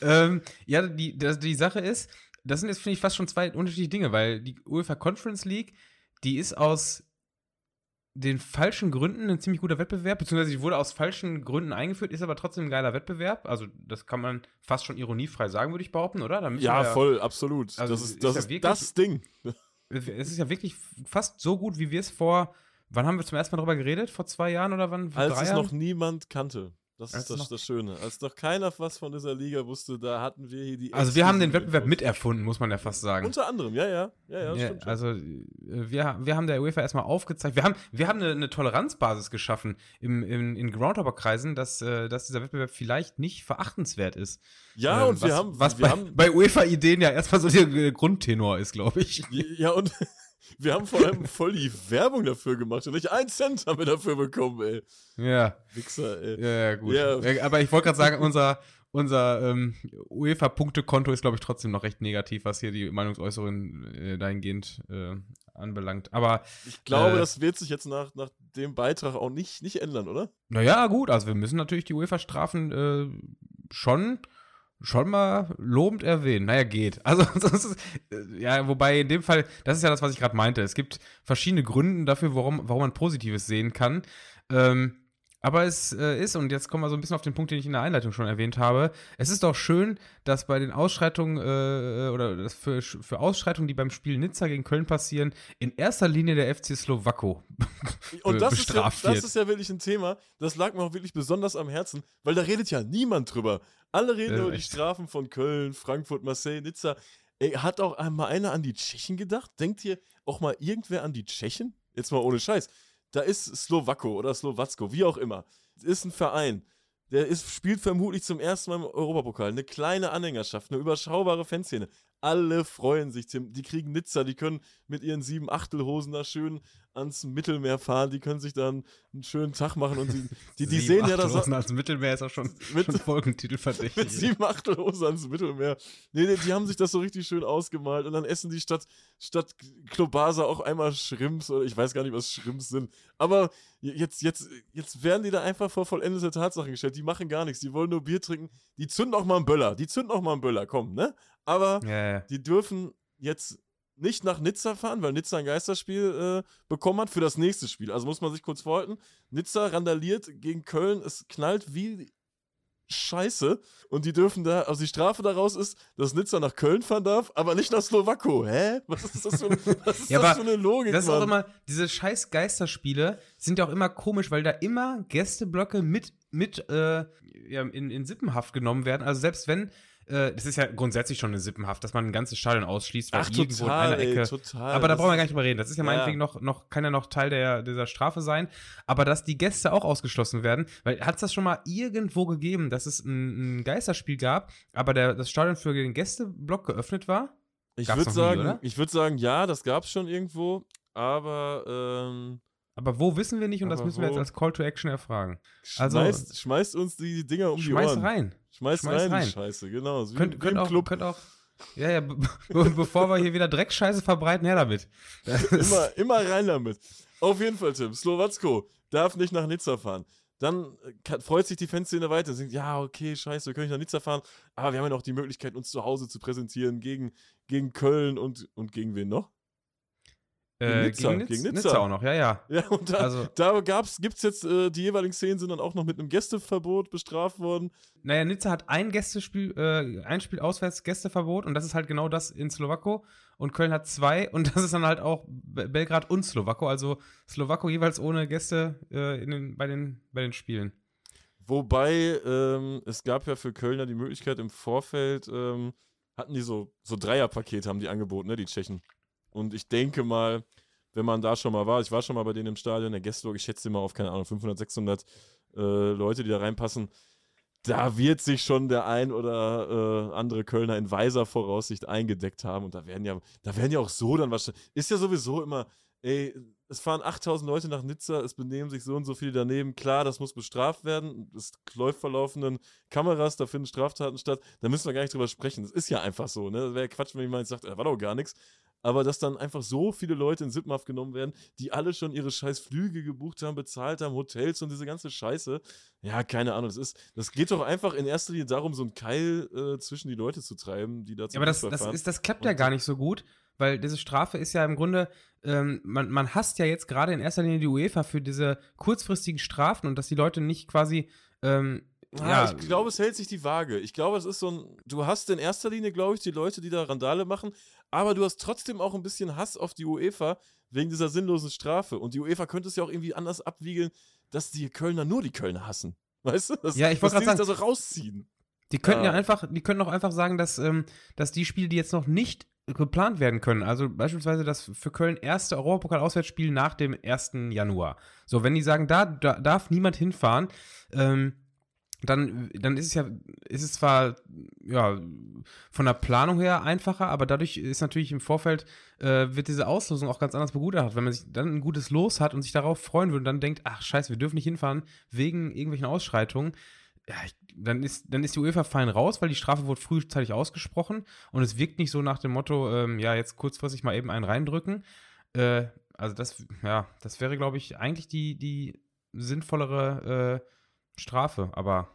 ähm, ja, die, das, die Sache ist, das sind jetzt, finde ich, fast schon zwei unterschiedliche Dinge, weil die UEFA Conference League, die ist aus den falschen Gründen ein ziemlich guter Wettbewerb, beziehungsweise wurde aus falschen Gründen eingeführt, ist aber trotzdem ein geiler Wettbewerb. Also, das kann man fast schon ironiefrei sagen, würde ich behaupten, oder? Ja, wir voll, absolut. Also, das ist ist, das, ja ist wirklich- das Ding. Es ist ja wirklich fast so gut, wie wir es vor. Wann haben wir zum ersten Mal darüber geredet? Vor zwei Jahren oder wann? Als drei es Jahren? noch niemand kannte. Das Als ist das, das Schöne. Als noch keiner was von dieser Liga wusste, da hatten wir hier die. Also wir haben den Wettbewerb miterfunden, muss man ja fast sagen. Unter anderem, ja, ja. Ja, ja, das Ja, also äh, wir, wir haben der UEFA erstmal aufgezeigt, wir haben, wir haben eine, eine Toleranzbasis geschaffen im, im, in Groundhopper-Kreisen, dass, äh, dass dieser Wettbewerb vielleicht nicht verachtenswert ist. ja, Äh, und wir was, haben. Was wir bei, haben bei UEFA-Ideen ja erstmal so der Grundtenor ist, glaube ich. ja, und wir haben vor allem voll die Werbung dafür gemacht. Und nicht einen Cent haben wir dafür bekommen, ey. Ja, Wichser, ey. ja, ja gut. Ja. Aber ich wollte gerade sagen, unser, unser ähm, UEFA-Punktekonto ist, glaube ich, trotzdem noch recht negativ, was hier die Meinungsäußerungen äh, dahingehend äh, anbelangt. Aber Ich glaube, Äh. das wird sich jetzt nach, nach dem Beitrag auch nicht, nicht ändern, oder? Naja, gut, also wir müssen natürlich die UEFA-Strafen äh, schon, schon mal lobend erwähnen. Naja, geht. Also, ist, äh, ja, wobei in dem Fall, das ist ja das, was ich gerade meinte. Es gibt verschiedene Gründe dafür, warum, warum man Positives sehen kann. Ähm, aber es äh, ist, und jetzt kommen wir so ein bisschen auf den Punkt, den ich in der Einleitung schon erwähnt habe, es ist doch schön, dass bei den Ausschreitungen äh, oder für, für Ausschreitungen, die beim Spiel Nizza gegen Köln passieren, in erster Linie der FC Slowako Und das ist, ja, bestraft das wird. ist ja wirklich ein Thema, das lag mir auch wirklich besonders am Herzen, weil da redet ja niemand drüber. Alle reden über die echt. Strafen von Köln, Frankfurt, Marseille, Nizza. Ey, hat auch einmal einer an die Tschechen gedacht? Denkt hier auch mal irgendwer an die Tschechen? Jetzt mal ohne Scheiß. Da ist Slowako oder Slowacko, wie auch immer. Das ist ein Verein. Der ist, spielt vermutlich zum ersten Mal im Europapokal. Eine kleine Anhängerschaft, eine überschaubare Fanszene. Alle freuen sich, Tim. Die kriegen Nizza, die können mit ihren sieben Achtelhosen da schön ans Mittelmeer fahren, die können sich dann einen schönen Tag machen und die, die, die sehen ja das als Mittelmeer ist auch schon, Mit- schon Folgentitel verdächtig. mit sieben Achtelhosen ans Mittelmeer. Nee, nee, die haben sich das so richtig schön ausgemalt und dann essen die statt, statt Klobasa auch einmal Shrimps oder ich weiß gar nicht, was Shrimps sind. Aber jetzt, jetzt, jetzt werden die da einfach vor vollendete Tatsachen gestellt. Die machen gar nichts, die wollen nur Bier trinken. Die zünden auch mal einen Böller, die zünden auch mal einen Böller, komm, ne? Aber ja, ja. die dürfen jetzt nicht nach Nizza fahren, weil Nizza ein Geisterspiel äh, bekommen hat für das nächste Spiel. Also muss man sich kurz vorhalten. Nizza randaliert gegen Köln, es knallt wie scheiße. Und die dürfen da, also die Strafe daraus ist, dass Nizza nach Köln fahren darf, aber nicht nach Slowako. Hä? Was ist das für, was ist Ja, das für eine Logik, Das ist auch Mann? immer, diese scheiß Geisterspiele sind ja auch immer komisch, weil da immer Gästeblöcke mit, mit äh, ja, in, in Sippenhaft genommen werden. Also selbst wenn, äh, das ist ja grundsätzlich schon eine Sippenhaft, dass man ein ganzes Stadion ausschließt, weil Ach, irgendwo total, in einer Ecke. ey, total. aber da brauchen wir gar nicht drüber reden. Das ist ja Ja. meinetwegen noch, noch, kann ja noch Teil der, dieser Strafe sein. Aber dass die Gäste auch ausgeschlossen werden, weil hat es das schon mal irgendwo gegeben, dass es ein, ein Geisterspiel gab, aber der, das Stadion für den Gästeblock geöffnet war? Ich würde noch nie, sagen, oder? ich würde sagen, ja, das gab's schon irgendwo, aber ähm, Aber wo wissen wir nicht und das müssen wir jetzt als Call to Action erfragen. Also- schmeißt, schmeißt uns die Dinger um die Ohren. rein. Schmeißt Schmeiß rein, rein. die Scheiße, genau. Wie- Könnt, wie könnt, auch, Club. könnt auch. Ja, ja, be be bevor wir hier wieder Dreckscheiße verbreiten, her damit. Immer, immer rein damit. Auf jeden Fall, Tim. Slowacko darf nicht nach Nizza fahren. Dann äh, kann, freut sich die Fanszene weiter. Singt, ja, okay, scheiße, wir können nicht nach Nizza fahren. Aber wir haben ja noch die Möglichkeit, uns zu Hause zu präsentieren gegen, gegen Köln und, und gegen wen noch? Äh, Nizza, gegen, Nizza, gegen Nizza. Nizza. auch noch, ja, ja. Ja, und da, Also- da gab's, gibt's jetzt, äh, die jeweiligen Szenen sind dann auch noch mit einem Gästeverbot bestraft worden. Naja, Nizza hat ein Gästespiel, äh, ein Spiel auswärts Gästeverbot und das ist halt genau das in Slowako. Und Köln hat zwei und das ist dann halt auch Be- Belgrad und Slowako. Also Slowako jeweils ohne Gäste äh, in den, bei, den, bei den Spielen. Wobei, ähm, es gab ja für Kölner die Möglichkeit im Vorfeld, ähm, hatten die so, so Dreierpaket haben die angeboten, ne, die Tschechen. Und ich denke mal, wenn man da schon mal war, ich war schon mal bei denen im Stadion, der Gästelog, ich schätze mal auf, keine Ahnung, 500, 600 äh, Leute, die da reinpassen, da wird sich schon der ein oder äh, andere Kölner in weiser Voraussicht eingedeckt haben. Und da werden ja, da werden ja auch so dann wahrscheinlich, ist ja sowieso immer, ey, es fahren 8000 Leute nach Nizza, es benehmen sich so und so viele daneben. Klar, das muss bestraft werden. Es läuft vor laufenden Kameras, da finden Straftaten statt. Da müssen wir gar nicht drüber sprechen. Das ist ja einfach so. Ne? Das wäre Quatsch, wenn jemand sagt, da war doch gar nichts. Aber dass dann einfach so viele Leute in Sippenhaft genommen werden, die alle schon ihre scheiß Flüge gebucht haben, bezahlt haben, Hotels und diese ganze Scheiße. Ja, keine Ahnung. Das, ist, das geht doch einfach in erster Linie darum, so einen Keil äh, zwischen die Leute zu treiben, die da zum Ja, aber das, das, ist, das klappt ja Und- gar nicht so gut, weil diese Strafe ist ja im Grunde, ähm, man, man hasst ja jetzt gerade in erster Linie die UEFA für diese kurzfristigen Strafen und dass die Leute nicht quasi, ähm, Ah, ja, ich glaube, es hält sich die Waage. Ich glaube, es ist so ein. Du hast in erster Linie, glaube ich, die Leute, die da Randale machen, aber du hast trotzdem auch ein bisschen Hass auf die UEFA wegen dieser sinnlosen Strafe. Und die UEFA könnte es ja auch irgendwie anders abwiegeln, dass die Kölner nur die Kölner hassen. Weißt du? Das, Ja, ich wollte die sich da so rausziehen. Die könnten ja Ah. einfach, die können auch einfach sagen, dass, ähm, dass die Spiele, die jetzt noch nicht geplant werden können, also beispielsweise das für Köln erste Europapokal-Auswärtsspiel nach dem 1. Januar. So, wenn die sagen, da, da darf niemand hinfahren, ähm, dann, dann ist es ja, ist es zwar ja, von der Planung her einfacher, aber dadurch ist natürlich im Vorfeld, äh, wird diese Auslosung auch ganz anders begutachtet. Wenn man sich dann ein gutes Los hat und sich darauf freuen würde und dann denkt, ach scheiße, wir dürfen nicht hinfahren wegen irgendwelchen Ausschreitungen, ja, ich, dann, ist, dann ist die UEFA fein raus, weil die Strafe wurde frühzeitig ausgesprochen und es wirkt nicht so nach dem Motto, ähm, ja, jetzt kurzfristig mal eben einen reindrücken. Äh, also das, ja, das wäre, glaube ich, eigentlich die, die sinnvollere äh, Strafe, aber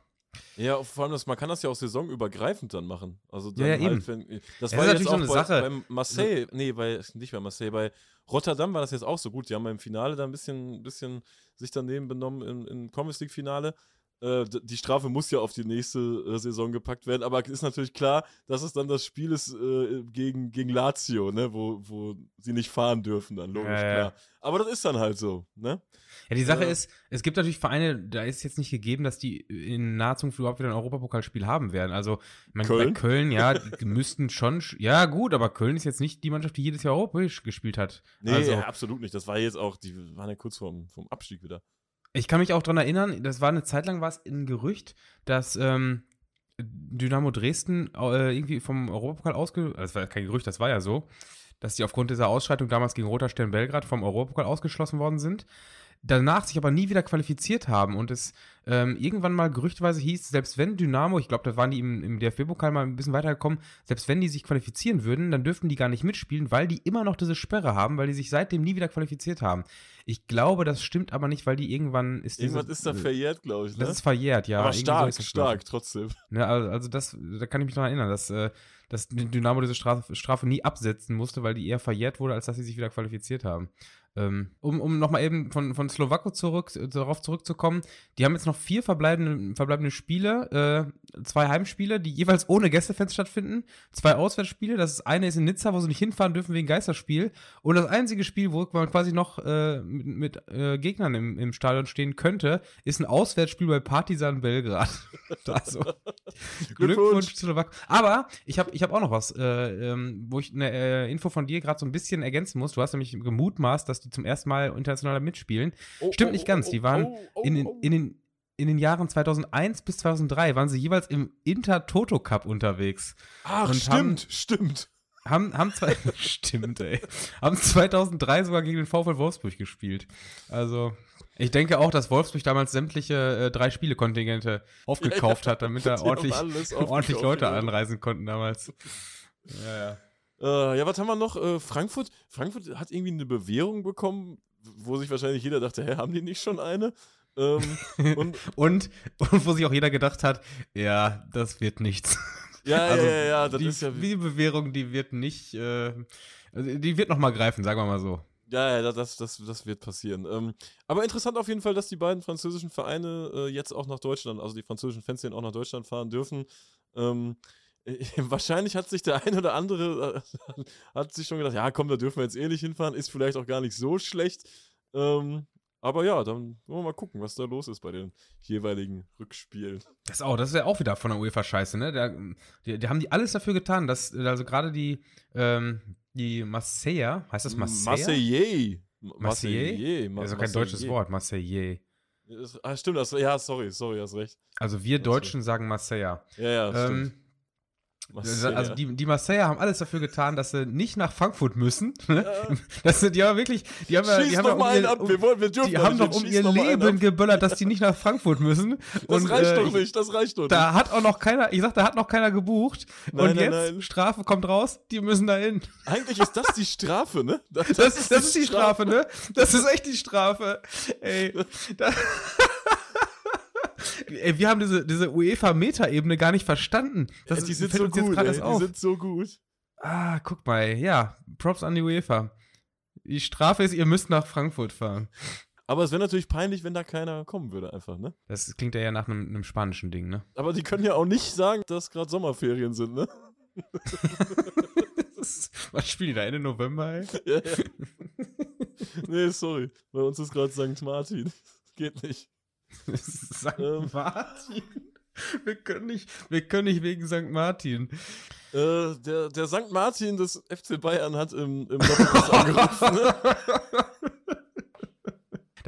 Ja, vor allem, das, man kann das ja auch saisonübergreifend dann machen. Also dann Ja, ja, halt, eben. Wenn, das Das war jetzt natürlich auch so eine bei, Sache. beim Marseille, nee, bei, nicht bei Marseille, bei Rotterdam war das jetzt auch so gut. Die haben beim Finale da ein bisschen, bisschen sich daneben benommen im, im Conference League Finale. Äh, die Strafe muss ja auf die nächste äh, Saison gepackt werden, aber ist natürlich klar, dass es dann das Spiel ist äh, gegen, gegen Lazio, ne, wo, wo sie nicht fahren dürfen, dann logisch, Ja, klar. Aber das ist dann halt so, ne? Ja, die Sache Äh. ist, es gibt natürlich Vereine, da ist jetzt nicht gegeben, dass die in naher Zukunft überhaupt wieder ein Europapokalspiel haben werden. Also, ich meine, bei Köln? Köln, ja, die müssten schon, sch- ja, gut, aber Köln ist jetzt nicht die Mannschaft, die jedes Jahr europäisch gespielt hat. Nee, also, ja, absolut nicht. Das war jetzt auch, die waren ja kurz vorm, vorm Abstieg wieder. Ich kann mich auch dran erinnern, das war eine Zeit lang war es ein Gerücht, dass ähm, Dynamo Dresden äh, irgendwie vom Europapokal ausge, also das war kein Gerücht, das war ja so, dass die aufgrund dieser Ausschreitung damals gegen Roter Stern Belgrad vom Europapokal ausgeschlossen worden sind. Danach sich aber nie wieder qualifiziert haben und es ähm, irgendwann mal gerüchtweise hieß, selbst wenn Dynamo, ich glaube, da waren die im, im DFB-Pokal mal ein bisschen weitergekommen, selbst wenn die sich qualifizieren würden, dann dürften die gar nicht mitspielen, weil die immer noch diese Sperre haben, weil die sich seitdem nie wieder qualifiziert haben. Ich glaube, das stimmt aber nicht, weil die irgendwann ist diese, Irgendwas ist da verjährt, glaube ich. Ne? das ist verjährt, ja. Aber irgendwie so stark, stark, trotzdem. Ne, also, also das, da kann ich mich noch erinnern, dass, äh, dass Dynamo diese Strafe, Strafe nie absetzen musste, weil die eher verjährt wurde, als dass sie sich wieder qualifiziert haben. Ähm, um um nochmal eben von, von Slowako zurück, äh, darauf zurückzukommen, die haben jetzt noch vier verbleibende, verbleibende Spiele, äh, zwei Heimspiele, die jeweils ohne Gästefans stattfinden, zwei Auswärtsspiele. Das eine ist in Nizza, wo sie nicht hinfahren dürfen wegen Geisterspiel. Und das einzige Spiel, wo man quasi noch äh, mit, mit äh, Gegnern im, im Stadion stehen könnte, ist ein Auswärtsspiel bei Partisan Belgrad. also, Glückwunsch, Slowak. Aber ich habe ich hab auch noch was, äh, ähm, wo ich eine äh, Info von dir gerade so ein bisschen ergänzen muss. Du hast nämlich gemutmaßt, dass die zum ersten Mal international mitspielen. Oh, Stimmt oh, nicht ganz. Die waren oh, oh, in, den, oh. in, den, in den Jahren 2001 bis 2003 waren sie jeweils im Inter-Toto Cup unterwegs. Ach, stimmt, haben, stimmt. Haben, haben zwei, stimmt, ey. Haben 2003 sogar gegen den VfL Wolfsburg gespielt. Also, ich denke auch, dass Wolfsburg damals sämtliche äh, drei Spiele-Kontingente aufgekauft ja, hat, damit da ordentlich, ordentlich Leute anreisen konnten damals. Ja, ja. Äh, ja, was haben wir noch? Äh, Frankfurt. Frankfurt hat irgendwie eine Bewährung bekommen, wo sich wahrscheinlich jeder dachte, hä, haben die nicht schon eine? Ähm, und, und, und, wo sich auch jeder gedacht hat, ja, das wird nichts. Ja, also ja, ja, ja, das die, ist ja. Die Bewährung, die wird nicht, äh, also die wird nochmal greifen, sagen wir mal so. Ja, ja, das, das, das wird passieren. Ähm, aber interessant auf jeden Fall, dass die beiden französischen Vereine äh, jetzt auch nach Deutschland, also die französischen Fans, auch nach Deutschland fahren dürfen. Ähm, wahrscheinlich hat sich der ein oder andere äh, hat sich schon gedacht, ja, komm, da dürfen wir jetzt eh nicht hinfahren, ist vielleicht auch gar nicht so schlecht. Ähm, aber ja, dann wollen wir mal gucken, was da los ist bei den jeweiligen Rückspielen. Das, auch, das ist ja auch wieder von der UEFA scheiße, ne? Da, die, die haben die alles dafür getan, dass, also gerade die, ähm, die Marseille, heißt das Marseille? Marseille. Marseille? Ist doch kein deutsches Wort, Marseille. Ah, stimmt, das, ja, sorry, sorry, hast recht. Also wir Deutschen sagen Marseille. Ja, ja, ähm, stimmt. Marseille. Also die, die Marseille haben alles dafür getan, dass sie nicht nach Frankfurt müssen. Ne? Ja. Das, die haben wirklich, die haben, Schieß die haben, um ihr, um, wir wollen, wir die haben doch um ihr Leben geböllert, dass die nicht nach Frankfurt müssen. Das und, reicht äh, doch nicht, das reicht doch nicht. Da hat auch noch keiner, ich sag, da hat noch keiner gebucht. Nein, und nein, jetzt, nein. Strafe kommt raus, die müssen da hin. Eigentlich ist das die Strafe, ne? Das, das, das ist, das ist die Strafe, Strafe, ne? Das ist echt die Strafe. Ey. Da, Ey, wir haben diese, diese UEFA-Meta-Ebene gar nicht verstanden. Das die sind so gut, ey, die sind so gut. Ah, guck mal, ja, Props an die UEFA. Die Strafe ist, ihr müsst nach Frankfurt fahren. Aber es wäre natürlich peinlich, wenn da keiner kommen würde, einfach, ne? Das klingt ja nach einem, einem spanischen Ding, ne? Aber die können ja auch nicht sagen, dass gerade Sommerferien sind, ne? was spielen die da Ende November, ey? Ja, ja. nee, sorry. Bei uns ist gerade St. Martin. Geht nicht. St. Ähm, Martin? Wir können, nicht, wir können nicht wegen St. Martin. Äh, der, der St. Martin des FC Bayern hat im, im angerufen. Ne?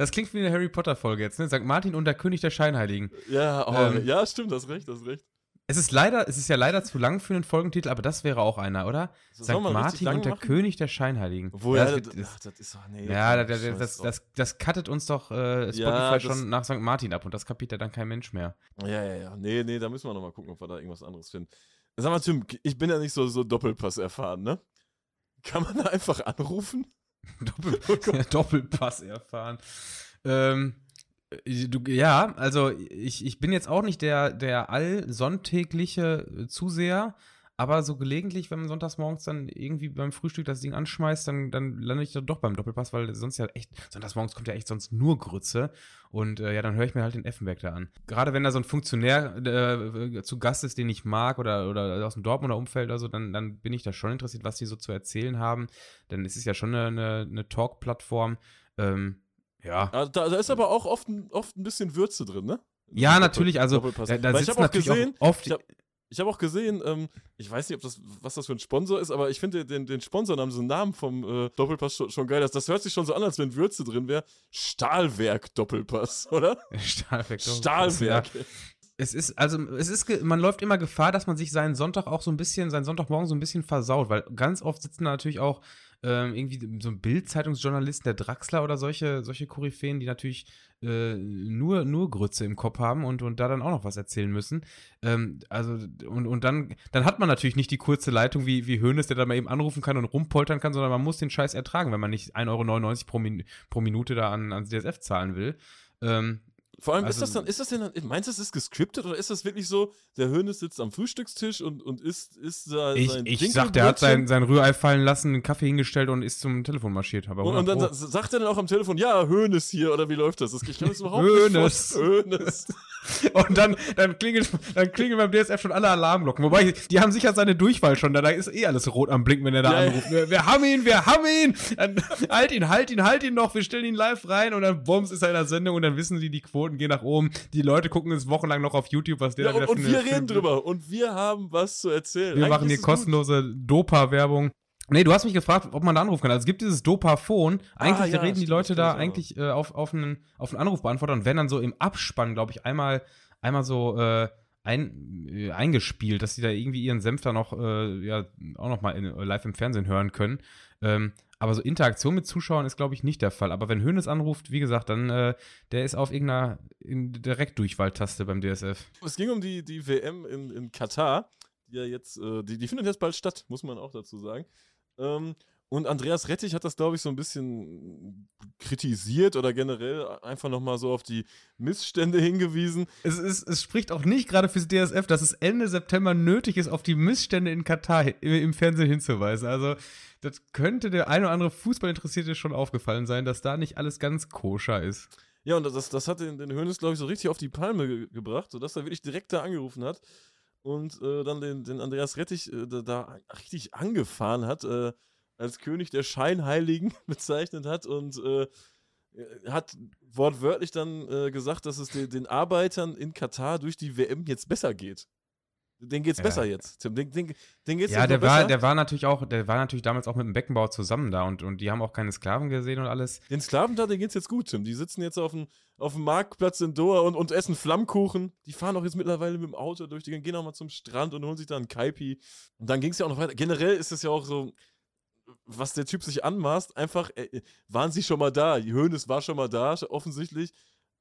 Das klingt wie eine Harry Potter-Folge jetzt, ne? St. Martin und der König der Scheinheiligen. Ja, oh, ähm, ja, stimmt, das recht, das recht. Es ist leider, es ist ja leider zu lang für einen Folgentitel, aber das wäre auch einer, oder? So, St. Martin und der machen? König der Scheinheiligen. Wo ja, das, das, ach, das ist doch, nee. Ja, das, das, das, das, cuttet uns doch äh, Spotify ja, schon nach St. Martin ab und das kapiert ja dann kein Mensch mehr. Ja, ja, ja. Nee, nee, da müssen wir nochmal gucken, ob wir da irgendwas anderes finden. Sag mal, Tim, ich bin ja nicht so, so Doppelpass erfahren, ne? Kann man da einfach anrufen? Doppel Doppelpass erfahren. Ähm, äh, du, ja, also ich, ich bin jetzt auch nicht der, der allsonntägliche äh, Zuseher, aber so gelegentlich, wenn man sonntags morgens dann irgendwie beim Frühstück das Ding anschmeißt, dann, dann lande ich doch beim Doppelpass, weil sonst ja echt, sonntags morgens kommt ja echt sonst nur Grütze. Und äh, ja, dann höre ich mir halt den Effenberg da an. Gerade wenn da so ein Funktionär äh, zu Gast ist, den ich mag oder, oder aus dem Dortmunder Umfeld oder so, dann, dann bin ich da schon interessiert, was die so zu erzählen haben. Denn es ist ja schon eine, eine, eine Talk-Plattform. Ähm, ja. Da, da, ist aber auch oft, oft ein bisschen Würze drin, ne? Ja, natürlich, also da, da sitzt natürlich gesehen, auch oft. Ich habe hab auch gesehen, ähm, ich weiß nicht, ob das, was das für ein Sponsor ist, aber ich finde den, den Sponsornamen, so einen Namen vom äh, Doppelpass schon, schon, geil. Das, das hört sich schon so an, als wenn Würze drin wäre. Stahlwerk Doppelpass, oder? Stahlwerk Doppelpass. Stahlwerk. Ja. Es ist, also, es ist, man läuft immer Gefahr, dass man sich seinen Sonntag auch so ein bisschen, seinen Sonntagmorgen so ein bisschen versaut, weil ganz oft sitzen da natürlich auch ähm, irgendwie so ein Bild-Zeitungsjournalisten, der Draxler oder solche, solche Koryphäen, die natürlich äh, nur, nur Grütze im Kopf haben und, und da dann auch noch was erzählen müssen. Ähm, also, und, und dann, dann hat man natürlich nicht die kurze Leitung wie, wie Hoeneß, der da mal eben anrufen kann und rumpoltern kann, sondern man muss den Scheiß ertragen, wenn man nicht 1,99 Euro pro, Min pro Minute da an, ans DSF zahlen will. Ähm, Vor allem, Also- ist das dann, ist das denn, dann- meinst du, das ist gescriptet oder ist das wirklich so, der Hönes sitzt am Frühstückstisch und, und isst, isst da Ich, sein ich sag, der hat sein, sein Rührei fallen lassen, einen Kaffee hingestellt und ist zum Telefon marschiert. Aber Und, und dann 100 sa- sagt er dann auch am Telefon, ja, Hönes hier, oder wie läuft das? das ich kann das überhaupt Hoeneß. nicht. Hönes. Pro. Und dann, dann, klingeln, dann klingeln beim DSF schon alle Alarmglocken. Wobei, die haben sicher seine Durchwahl schon. Da, da ist eh alles rot am Blinken, wenn er da Ja, anruft. Wir, wir haben ihn, wir haben ihn! Dann, halt ihn, halt ihn, halt ihn noch. Wir stellen ihn live rein und dann bums ist er in der Sendung und dann wissen die, die Quoten gehen nach oben. Die Leute gucken es wochenlang noch auf YouTube, was der Ja, da wieder und, und für eine- wir reden drüber und wir haben was zu erzählen. Wir Eigentlich machen hier kostenlose Dopa-Werbung. Nee, du hast mich gefragt, ob man da anrufen kann. Also es gibt dieses Dopa-Phone. Eigentlich Ah, ja, reden die Leute da eigentlich äh, auf, auf, einen, auf einen Anrufbeantworter und werden dann so im Abspann, glaube ich, einmal, einmal so äh, ein, äh, eingespielt, dass sie da irgendwie ihren Senf da noch, äh, ja, auch noch mal in, live im Fernsehen hören können. Ähm, aber so Interaktion mit Zuschauern ist, glaube ich, nicht der Fall. Aber wenn Hönes anruft, wie gesagt, dann äh, der ist auf irgendeiner in Direktdurchwahltaste beim DSF. Es ging um die, die WM in, in Katar, die ja jetzt, äh, die, die findet jetzt bald statt, muss man auch dazu sagen. Ähm, und Andreas Rettich hat das, glaube ich, so ein bisschen kritisiert oder generell einfach nochmal so auf die Missstände hingewiesen. Es, ist, es spricht auch nicht gerade fürs DSF, dass es Ende September nötig ist, auf die Missstände in Katar im Fernsehen hinzuweisen. Also, das könnte der ein oder andere Fußballinteressierte schon aufgefallen sein, dass da nicht alles ganz koscher ist. Ja, und das, das hat den, den Hönes, glaube ich, so richtig auf die Palme ge gebracht, sodass er wirklich direkt da angerufen hat und äh, dann den, den Andreas Rettich äh, da, da richtig angefahren hat, äh, als König der Scheinheiligen bezeichnet hat und äh, hat wortwörtlich dann äh, gesagt, dass es den, den Arbeitern in Katar durch die WM jetzt besser geht. Denen geht's Ja. besser jetzt, Tim. Den, den, den geht's Ja, jetzt der war, besser. der war natürlich auch, der war natürlich damals auch mit dem Beckenbauer zusammen da und, und die haben auch keine Sklaven gesehen und alles. Den Sklaven da, denen geht's jetzt gut, Tim. Die sitzen jetzt auf dem, auf dem Marktplatz in Doha und, und essen Flammkuchen. Die fahren auch jetzt mittlerweile mit dem Auto durch, die gehen auch mal zum Strand und holen sich da einen Kaipi. Und dann ging's ja auch noch weiter. Generell ist es ja auch so, was der Typ sich anmaßt, einfach, äh, waren sie schon mal da? Hoeneß war schon mal da, offensichtlich.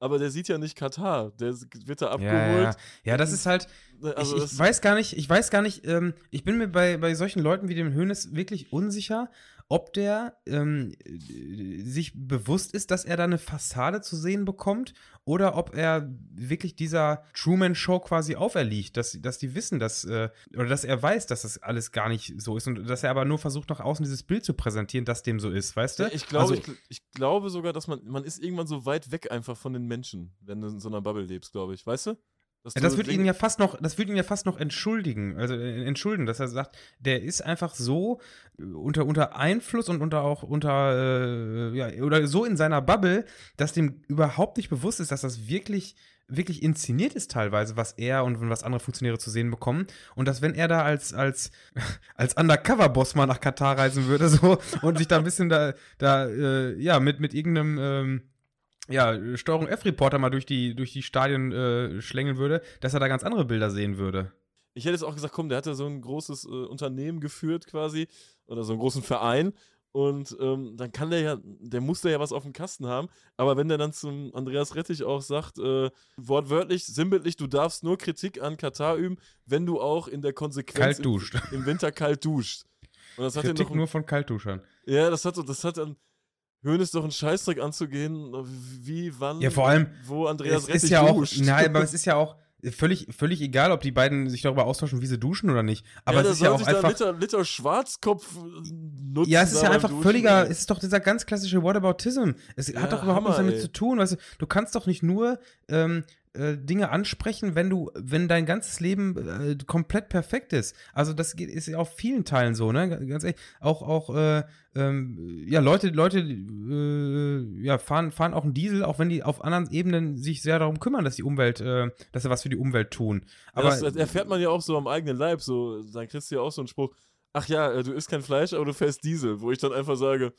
Aber der sieht ja nicht Katar. Der wird da Ja, abgeholt. ja. ja, das ist halt, Also ich, ich weiß gar nicht, ich weiß gar nicht, ähm, ich bin mir bei, bei solchen Leuten wie dem Hönes wirklich unsicher, ob der ähm, äh, sich bewusst ist, dass er da eine Fassade zu sehen bekommt oder ob er wirklich dieser Truman-Show quasi auferliegt, dass, dass die wissen, dass, äh, oder dass er weiß, dass das alles gar nicht so ist und dass er aber nur versucht, nach außen dieses Bild zu präsentieren, dass dem so ist, weißt du? Ja, ich, glaube, Also- ich, ich glaube sogar, dass man, man ist irgendwann so weit weg einfach von den Menschen, wenn du in so einer Bubble lebst, glaube ich. Weißt du? Ja, das Dinge- ihn ja fast noch, das wird ihn ja fast noch entschuldigen, also äh, entschuldigen, dass er sagt, der ist einfach so äh, unter, unter Einfluss und unter auch unter, äh, ja, oder so in seiner Bubble, dass dem überhaupt nicht bewusst ist, dass das wirklich, wirklich inszeniert ist teilweise, was er und was andere Funktionäre zu sehen bekommen. Und dass wenn er da als, als, als Undercover-Boss mal nach Katar reisen würde, so, und sich da ein bisschen da, da, äh, ja, mit, mit irgendeinem, ähm, ja, Steuerung F-Reporter mal durch die, durch die Stadien äh, schlängeln würde, dass er da ganz andere Bilder sehen würde. Ich hätte jetzt auch gesagt, komm, der hat ja so ein großes äh, Unternehmen geführt quasi oder so einen großen Verein und ähm, dann kann der ja, der muss da ja was auf dem Kasten haben. Aber wenn der dann zum Andreas Rettich auch sagt, äh, wortwörtlich, sinnbildlich, du darfst nur Kritik an Katar üben, wenn du auch in der Konsequenz Kalt im- duscht. Im, Winter kalt duscht. Und das hat Kritik doch, nur von Kaltduschern. ja, das hat, das hat dann Hönes doch einen Scheißdreck anzugehen, wie, wann, Ja, vor allem, wo Andreas es ist ja auch, duscht. nein, aber es ist ja auch völlig, völlig egal, ob die beiden sich darüber austauschen, wie sie duschen oder nicht. Aber ja, es ist ja auch einfach. Liter, Liter Schwarzkopf äh, nutzen. Ja, es ist ja einfach Duschen, völliger, ey. es ist doch dieser ganz klassische Whataboutism. Es Ja, hat doch überhaupt nichts Hammer, damit ey. zu tun. Weißt du, du kannst doch nicht nur ähm, äh, Dinge ansprechen, wenn du, wenn dein ganzes Leben äh, komplett perfekt ist. Also das geht, ist ja auf vielen Teilen so, ne? Ganz ehrlich, auch, auch, äh, ähm, ja, Leute, Leute, äh, ja, fahren, fahren auch einen Diesel, auch wenn die auf anderen Ebenen sich sehr darum kümmern, dass die Umwelt, äh, dass sie was für die Umwelt tun. Aber Aber das erfährt man ja auch so am eigenen Leib. So, dann kriegst du ja auch so einen Spruch: Ach ja, du isst kein Fleisch, aber du fährst Diesel. Wo ich dann einfach sage: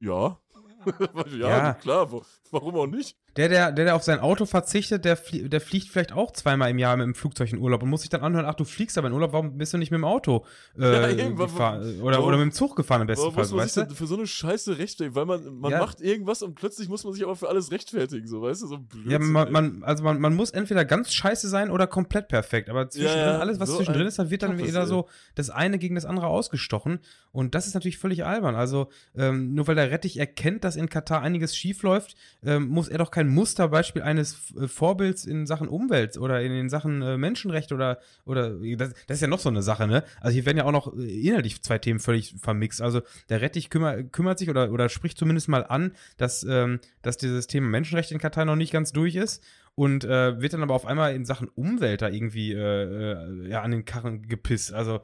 Ja. ja, Ja. klar, wo, warum auch nicht? Der, der, der, der auf sein Auto verzichtet, der, flie der fliegt vielleicht auch zweimal im Jahr mit dem Flugzeug in Urlaub und muss sich dann anhören, ach, du fliegst aber in Urlaub, warum bist du nicht mit dem Auto äh, Ja, eben, gefahren? Oder, warum- oder mit dem Zug gefahren im besten Warum Fall, muss man weißt sich du? für so eine Scheiße rechtfertigen? Weil man, man Ja. macht irgendwas und plötzlich muss man sich aber für alles rechtfertigen, so, weißt du? So blöd. Ja, man, man, also man, man muss entweder ganz scheiße sein oder komplett perfekt. Aber zwischendrin, ja, alles, was so zwischendrin ist, dann wird dann wieder so das eine gegen das andere ausgestochen. Und das ist natürlich völlig albern. Also, ähm, nur weil der Rettich erkennt, dass in Katar einiges schief läuft, ähm, muss er doch kein Musterbeispiel eines äh, Vorbilds in Sachen Umwelt oder in, in Sachen äh, Menschenrecht oder, oder das, das, ist ja noch so eine Sache, ne? Also hier werden ja auch noch äh, inhaltlich zwei Themen völlig vermixt. Also der Rettich kümmer, kümmert sich oder, oder spricht zumindest mal an, dass, ähm, dass dieses Thema Menschenrechte in Katar noch nicht ganz durch ist und äh, wird dann aber auf einmal in Sachen Umwelt da irgendwie äh, äh, ja, an den Karren gepisst. Also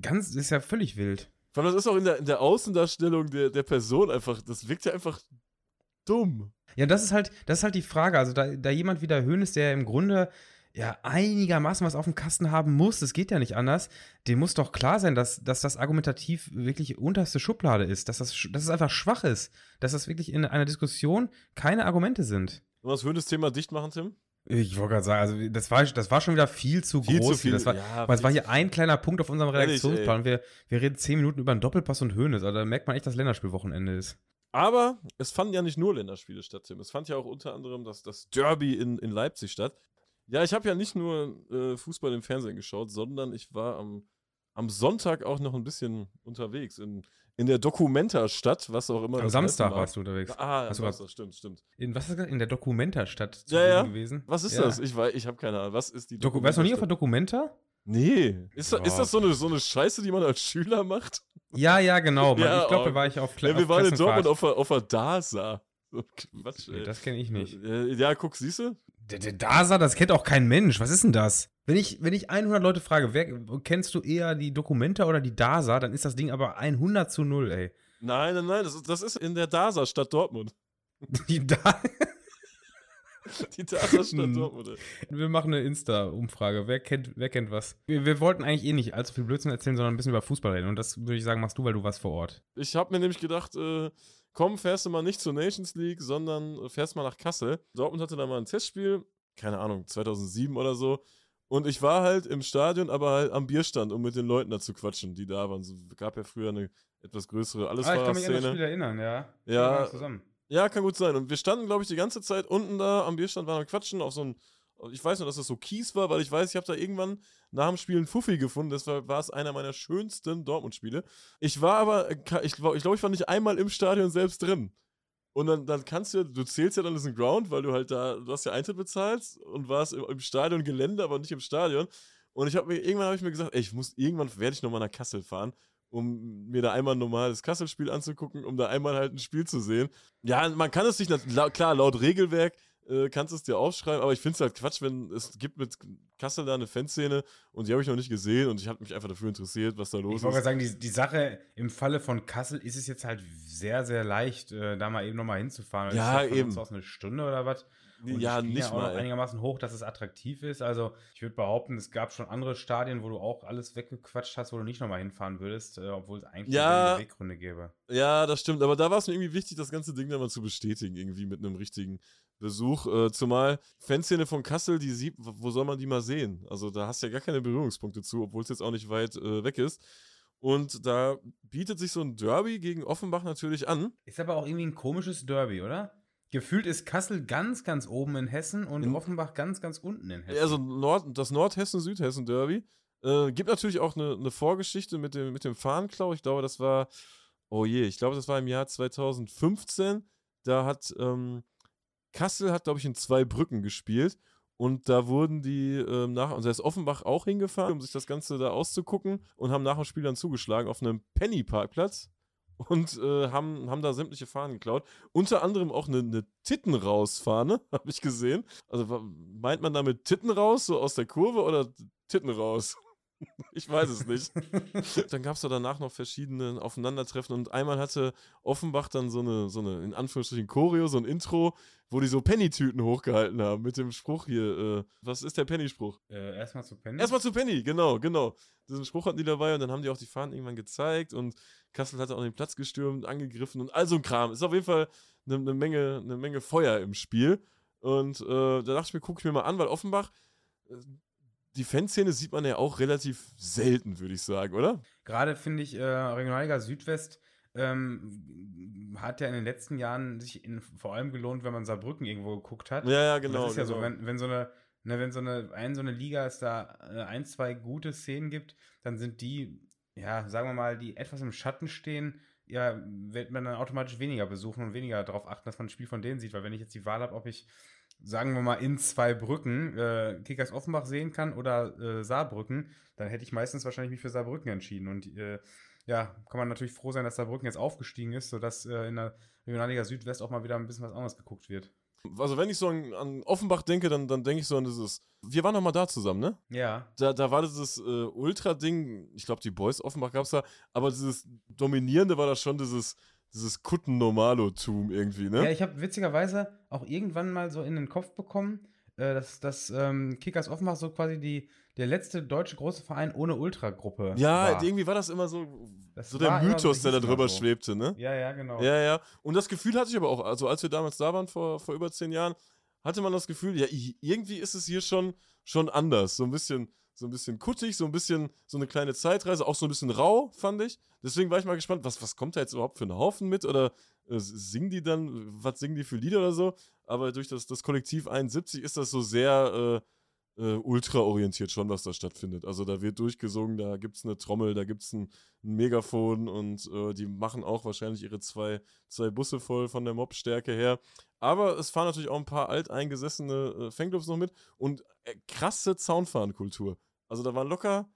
ganz, ist ja völlig wild. Vor allem, das ist auch in der, in der Außendarstellung der, der Person einfach, das wirkt ja einfach dumm. Ja, das ist halt, das ist halt die Frage. Also, da, da jemand wie der Höhnes, der im Grunde ja einigermaßen was auf dem Kasten haben muss, das geht ja nicht anders, dem muss doch klar sein, dass, dass das argumentativ wirklich unterste Schublade ist, dass das, dass es einfach schwach ist, dass das wirklich in einer Diskussion keine Argumente sind. Und das Höhnes Thema dicht machen, Tim? Ich wollte gerade sagen, also das war, das war schon wieder viel zu Viel groß. zu viel, das war, ja, weil es war hier ein kleiner Punkt auf unserem Ehrlich, Redaktionsplan. wir, wir reden zehn Minuten über einen Doppelpass und Höhnes. Also da merkt man echt, dass Länderspielwochenende ist. Aber es fanden ja nicht nur Länderspiele statt, Tim. Es fand ja auch unter anderem das, das Derby in, in Leipzig statt. Ja, ich habe ja nicht nur äh, Fußball im Fernsehen geschaut, sondern ich war am, am Sonntag auch noch ein bisschen unterwegs in, in der Documenta-Stadt, was auch immer. Am das Samstag warst du unterwegs. Ah, Hast du Samstag, stimmt, stimmt. In, was ist das? In der Documenta-Stadt zu Ja, ja. gewesen? Was ist Ja. das? Ich weiß, ich habe keine Ahnung. Was ist die Doku Warst du noch nie auf der? Documenta? Nee. Ist, da, ist das so eine, so eine Scheiße, die man als Schüler macht? Ja, ja, genau. Ja, ich glaube, oh. da war ich auf, Kle Ja, wir waren in. Dortmund auf der, auf der DASA. Quatsch, ey. das kenne ich nicht. Äh, Ja, guck, siehst du? Der, der DASA, das kennt auch kein Mensch. Was ist denn das? Wenn ich, wenn ich 100 Leute frage, wer, kennst du eher die Documenta oder die DASA, dann ist das Ding aber 100 zu 0, ey. Nein, nein, nein, das ist, das ist in der DASA Stadt Dortmund. Die da Die DASA Stadt Hm. Dortmund. wir machen eine Insta-Umfrage. Wer kennt, wer kennt was? Wir, wir wollten eigentlich eh nicht allzu viel Blödsinn erzählen, sondern ein bisschen über Fußball reden. Und das würde ich sagen, machst du, weil du warst vor Ort. Ich habe mir nämlich gedacht, äh, komm, fährst du mal nicht zur Nations League, sondern fährst mal nach Kassel. Dortmund hatte da mal ein Testspiel, keine Ahnung, 2007 oder so. Und ich war halt im Stadion, aber halt am Bierstand, um mit den Leuten da zu quatschen, die da waren. Es gab ja früher eine etwas größere Ah, ich kann mich an das Spiel erinnern, ja. Ja. Wir waren Zusammen. Ja, kann gut sein. Und wir standen, glaube ich, die ganze Zeit unten da am Bierstand, waren am Quatschen auf so einem. Ich weiß nur, dass das so Kies war, weil ich weiß, ich habe da irgendwann nach dem Spiel einen Fuffi gefunden. Das war, war es einer meiner schönsten Dortmund-Spiele. Ich war aber, äh, ich glaube, ich, glaub, ich war nicht einmal im Stadion selbst drin. Und dann, dann kannst du, du zählst ja dann diesen Ground, weil du halt da, du hast ja Eintritt bezahlt und warst im, im Stadion Gelände, aber nicht im Stadion. Und ich habe mir, irgendwann habe ich mir gesagt, ey, ich muss, irgendwann werde ich nochmal nach Kassel fahren, um mir da einmal ein normales Kassel-Spiel anzugucken, um da einmal halt ein Spiel zu sehen. Ja, man kann es lau- klar, laut Regelwerk äh, kannst du es dir aufschreiben, aber ich finde es halt Quatsch, wenn es gibt mit Kassel da eine Fanszene und die habe ich noch nicht gesehen und ich habe mich einfach dafür interessiert, was da los Ich wollte ist. gerade sagen, die, die Sache im Falle von Kassel ist es jetzt halt sehr, sehr leicht, äh, da mal eben nochmal hinzufahren. Ja, ist von eben. uns aus eine Stunde oder was. Und ja, die nicht auch noch mal. einigermaßen hoch, dass es attraktiv ist. Also ich würde behaupten, es gab schon andere Stadien, wo du auch alles weggequatscht hast, wo du nicht nochmal hinfahren würdest, äh, obwohl es eigentlich Ja. eine Weggründe gäbe. Ja, das stimmt, aber da war es mir irgendwie wichtig, das ganze Ding dann mal zu bestätigen, irgendwie mit einem richtigen Besuch. Äh, zumal Fanszene von Kassel, die sieht, wo soll man die mal sehen? Also da hast du ja gar keine Berührungspunkte zu, obwohl es jetzt auch nicht weit äh, weg ist. Und da bietet sich so ein Derby gegen Offenbach natürlich an. Ist aber auch irgendwie ein komisches Derby, oder? Gefühlt ist Kassel ganz, ganz oben in Hessen und In- Offenbach ganz, ganz unten in Hessen. Also Nord, das Nordhessen-Südhessen-Derby. Äh, gibt natürlich auch eine, eine Vorgeschichte mit dem, mit dem Fahnenklau. Ich glaube, das war, oh je, ich glaube, das war im Jahr 2015. Da hat ähm, Kassel hat, glaube ich, in zwei Brücken gespielt. Und da wurden die ähm, nach, also da ist Offenbach auch hingefahren, um sich das Ganze da auszugucken und haben nach dem Spiel dann zugeschlagen auf einem Penny-Parkplatz und äh, haben, haben da sämtliche Fahnen geklaut. Unter anderem auch eine, eine Titten-raus-Fahne, habe ich gesehen. Also meint man damit Titten raus, so aus der Kurve oder Titten raus? Ich weiß es nicht. dann gab es da danach noch verschiedene Aufeinandertreffen und einmal hatte Offenbach dann so eine, so eine, in Anführungsstrichen, Choreo, so ein Intro, wo die so Penny-Tüten hochgehalten haben mit dem Spruch hier, äh, was ist der Penny-Spruch? äh, erstmal zu pennen. Erstmal zu Penny, genau, genau. Diesen Spruch hatten die dabei und dann haben die auch die Fahnen irgendwann gezeigt und Kassel hatte auch den Platz gestürmt, angegriffen und all so ein Kram. Ist auf jeden Fall eine, eine, Menge, eine Menge Feuer im Spiel. Und äh, da dachte ich mir, gucke ich mir mal an, weil Offenbach, äh, die Fanszene sieht man ja auch relativ selten, würde ich sagen, oder? Gerade finde ich, äh, Regionalliga Südwest ähm, hat ja in den letzten Jahren sich in, vor allem gelohnt, wenn man Saarbrücken irgendwo geguckt hat. Ja, ja, Und genau. das ist ja genau. so, wenn, wenn so eine, ne, wenn so eine, ein, so eine Liga es da äh, ein, zwei gute Szenen gibt, dann sind die, ja, sagen wir mal, die etwas im Schatten stehen, ja, wird man dann automatisch weniger besuchen und weniger darauf achten, dass man ein Spiel von denen sieht. Weil wenn ich jetzt die Wahl habe, ob ich, sagen wir mal, in zwei Brücken äh, Kickers Offenbach sehen kann oder äh, Saarbrücken, dann hätte ich meistens wahrscheinlich mich für Saarbrücken entschieden. Und äh, ja, kann man natürlich froh sein, dass Saarbrücken jetzt aufgestiegen ist, sodass äh, in der Regionalliga Südwest auch mal wieder ein bisschen was anderes geguckt wird. Also wenn ich so an, an Offenbach denke, dann, dann denke ich so an dieses. Wir waren noch mal da zusammen, ne? Ja. Da, da war dieses äh, Ultra-Ding, ich glaube, die Boys Offenbach gab es da, aber dieses Dominierende war da schon dieses, dieses Kutten-Normalo-Tum irgendwie, ne? Ja, ich habe witzigerweise auch irgendwann mal so in den Kopf bekommen, äh, dass, dass ähm, Kickers Offenbach so quasi die, der letzte deutsche große Verein ohne Ultragruppe Ja, war. irgendwie war das immer so, Das so der Mythos, der da drüber so. schwebte, ne? Ja, ja, genau. Ja, ja. Und das Gefühl hatte ich aber auch, also als wir damals da waren, vor, vor über zehn Jahren, hatte man das Gefühl, ja, irgendwie ist es hier schon, schon anders. So ein bisschen, so ein bisschen kuttig, so ein bisschen, so eine kleine Zeitreise, auch so ein bisschen rau, fand ich. Deswegen war ich mal gespannt, was, was kommt da jetzt überhaupt für einen Haufen mit? Oder äh, singen die dann, was singen die für Lieder oder so? Aber durch das, das Kollektiv 71 ist das so sehr äh, äh, ultra-orientiert schon, was da stattfindet. Also da wird durchgesungen, da gibt es eine Trommel, da gibt es ein, ein Megafon und äh, die machen auch wahrscheinlich ihre zwei, zwei Busse voll von der Mobstärke her. Aber es fahren natürlich auch ein paar alteingesessene äh, Fanclubs noch mit und äh, krasse Zaunfahrenkultur. Also da waren locker